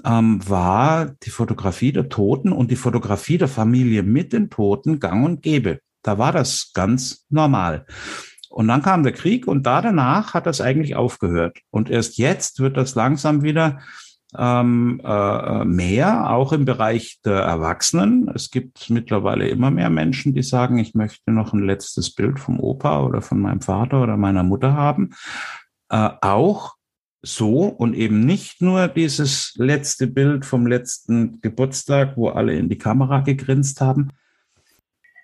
ähm, war die Fotografie der Toten und die Fotografie der Familie mit den Toten gang und gäbe. Da war das ganz normal. Und dann kam der Krieg und da danach hat das eigentlich aufgehört. Und erst jetzt wird das langsam wieder ähm, äh, mehr, auch im Bereich der Erwachsenen. Es gibt mittlerweile immer mehr Menschen, die sagen, ich möchte noch ein letztes Bild vom Opa oder von meinem Vater oder meiner Mutter haben. Äh, auch so und eben nicht nur dieses letzte Bild vom letzten Geburtstag, wo alle in die Kamera gegrinst haben,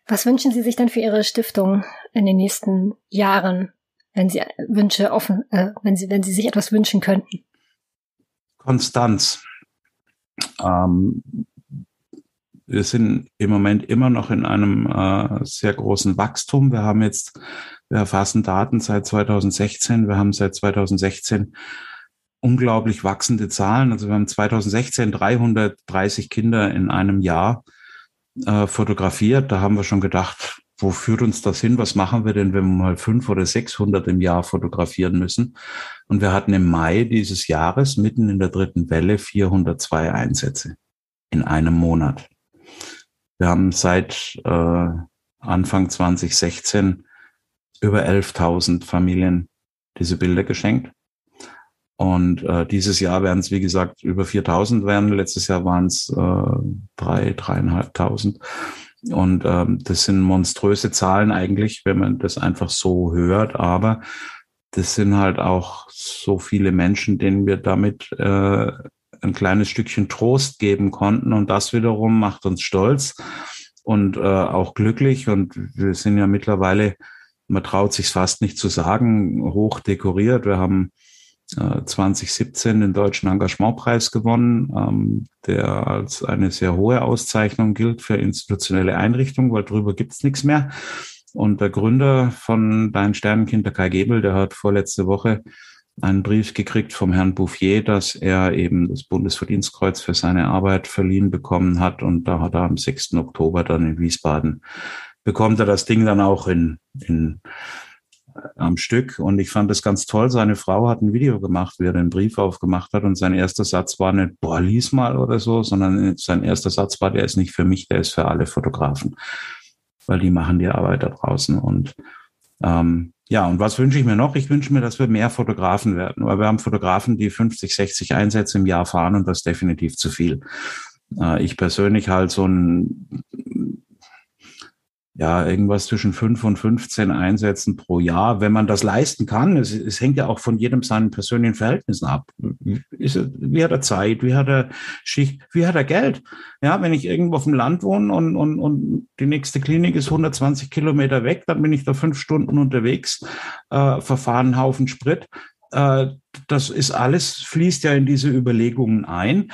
was wünschen Sie sich denn für Ihre Stiftung in den nächsten Jahren, wenn Sie Wünsche offen, äh, wenn Sie, wenn Sie sich etwas wünschen könnten? Konstanz. Ähm, wir sind im Moment immer noch in einem äh, sehr großen Wachstum. Wir haben jetzt, wir erfassen Daten seit 2016. Wir haben seit 2016 unglaublich wachsende Zahlen. Also wir haben 2016 330 Kinder in einem Jahr äh, fotografiert. Da haben wir schon gedacht, wo führt uns das hin? Was machen wir denn, wenn wir mal fünf oder 600 im Jahr fotografieren müssen? Und wir hatten im Mai dieses Jahres mitten in der dritten Welle 402 Einsätze in einem Monat. Wir haben seit äh, Anfang 2016 über 11.000 Familien diese Bilder geschenkt. Und äh, dieses Jahr werden es, wie gesagt, über 4000 werden. Letztes Jahr waren es äh, drei, dreieinhalbtausend. Und ähm, das sind monströse Zahlen eigentlich, wenn man das einfach so hört. Aber das sind halt auch so viele Menschen, denen wir damit äh, ein kleines Stückchen Trost geben konnten. Und das wiederum macht uns stolz und äh, auch glücklich. Und wir sind ja mittlerweile, man traut sich fast nicht zu sagen, hoch dekoriert. Wir haben 2017 den Deutschen Engagementpreis gewonnen, ähm, der als eine sehr hohe Auszeichnung gilt für institutionelle Einrichtungen, weil drüber gibt's nichts mehr. Und der Gründer von Dein Sternenkind, der Kai Gebel, der hat vorletzte Woche einen Brief gekriegt vom Herrn Bouffier, dass er eben das Bundesverdienstkreuz für seine Arbeit verliehen bekommen hat. Und da hat er am 6. Oktober dann in Wiesbaden bekommt er das Ding dann auch in, in am Stück. Und ich fand das ganz toll. Seine Frau hat ein Video gemacht, wie er den Brief aufgemacht hat. Und sein erster Satz war nicht, boah, lies mal oder so, sondern sein erster Satz war, der ist nicht für mich, der ist für alle Fotografen. Weil die machen die Arbeit da draußen. Und ähm, ja, und was wünsche ich mir noch? Ich wünsche mir, dass wir mehr Fotografen werden, weil wir haben Fotografen, die 50, 60 Einsätze im Jahr fahren und das ist definitiv zu viel. Äh, ich persönlich halt so ein ja, irgendwas zwischen fünf und 15 Einsätzen pro Jahr, wenn man das leisten kann. Es, es hängt ja auch von jedem seinen persönlichen Verhältnissen ab. Ist wie hat er Zeit? Wie hat er Schicht? Wie hat er Geld? Ja, wenn ich irgendwo auf dem Land wohne und, und, und die nächste Klinik ist 120 Kilometer weg, dann bin ich da fünf Stunden unterwegs, äh, verfahren Haufen Sprit. Äh, das ist alles, fließt ja in diese Überlegungen ein.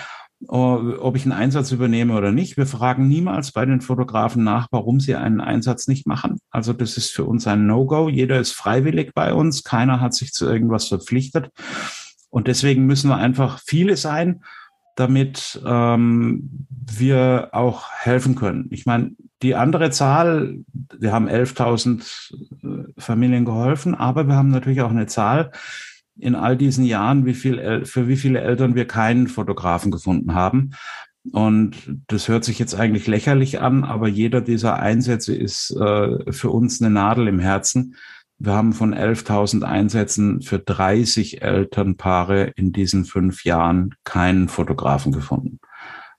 Ob ich einen Einsatz übernehme oder nicht. Wir fragen niemals bei den Fotografen nach, warum sie einen Einsatz nicht machen. Also das ist für uns ein No-Go. Jeder ist freiwillig bei uns. Keiner hat sich zu irgendwas verpflichtet. Und deswegen müssen wir einfach viele sein, damit ähm, wir auch helfen können. Ich meine, die andere Zahl, wir haben 11.000 äh, Familien geholfen, aber wir haben natürlich auch eine Zahl, in all diesen Jahren, wie viel, für wie viele Eltern wir keinen Fotografen gefunden haben. Und das hört sich jetzt eigentlich lächerlich an, aber jeder dieser Einsätze ist äh, für uns eine Nadel im Herzen. Wir haben von 11.000 Einsätzen für 30 Elternpaare in diesen fünf Jahren keinen Fotografen gefunden.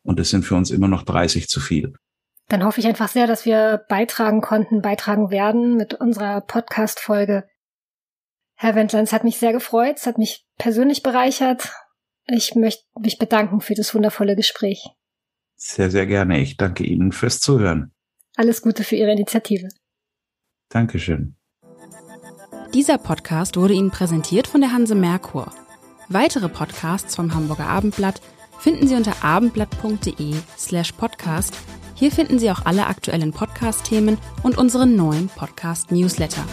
Und das sind für uns immer noch 30 zu viel. Dann hoffe ich einfach sehr, dass wir beitragen konnten, beitragen werden mit unserer Podcast-Folge Herr Wendler, es hat mich sehr gefreut, es hat mich persönlich bereichert. Ich möchte mich bedanken für das wundervolle Gespräch. Sehr, sehr gerne. Ich danke Ihnen fürs Zuhören. Alles Gute für Ihre Initiative. Dankeschön. Dieser Podcast wurde Ihnen präsentiert von der Hanse Merkur. Weitere Podcasts vom Hamburger Abendblatt finden Sie unter abendblatt.de slash podcast. Hier finden Sie auch alle aktuellen Podcast-Themen und unseren neuen Podcast-Newsletter.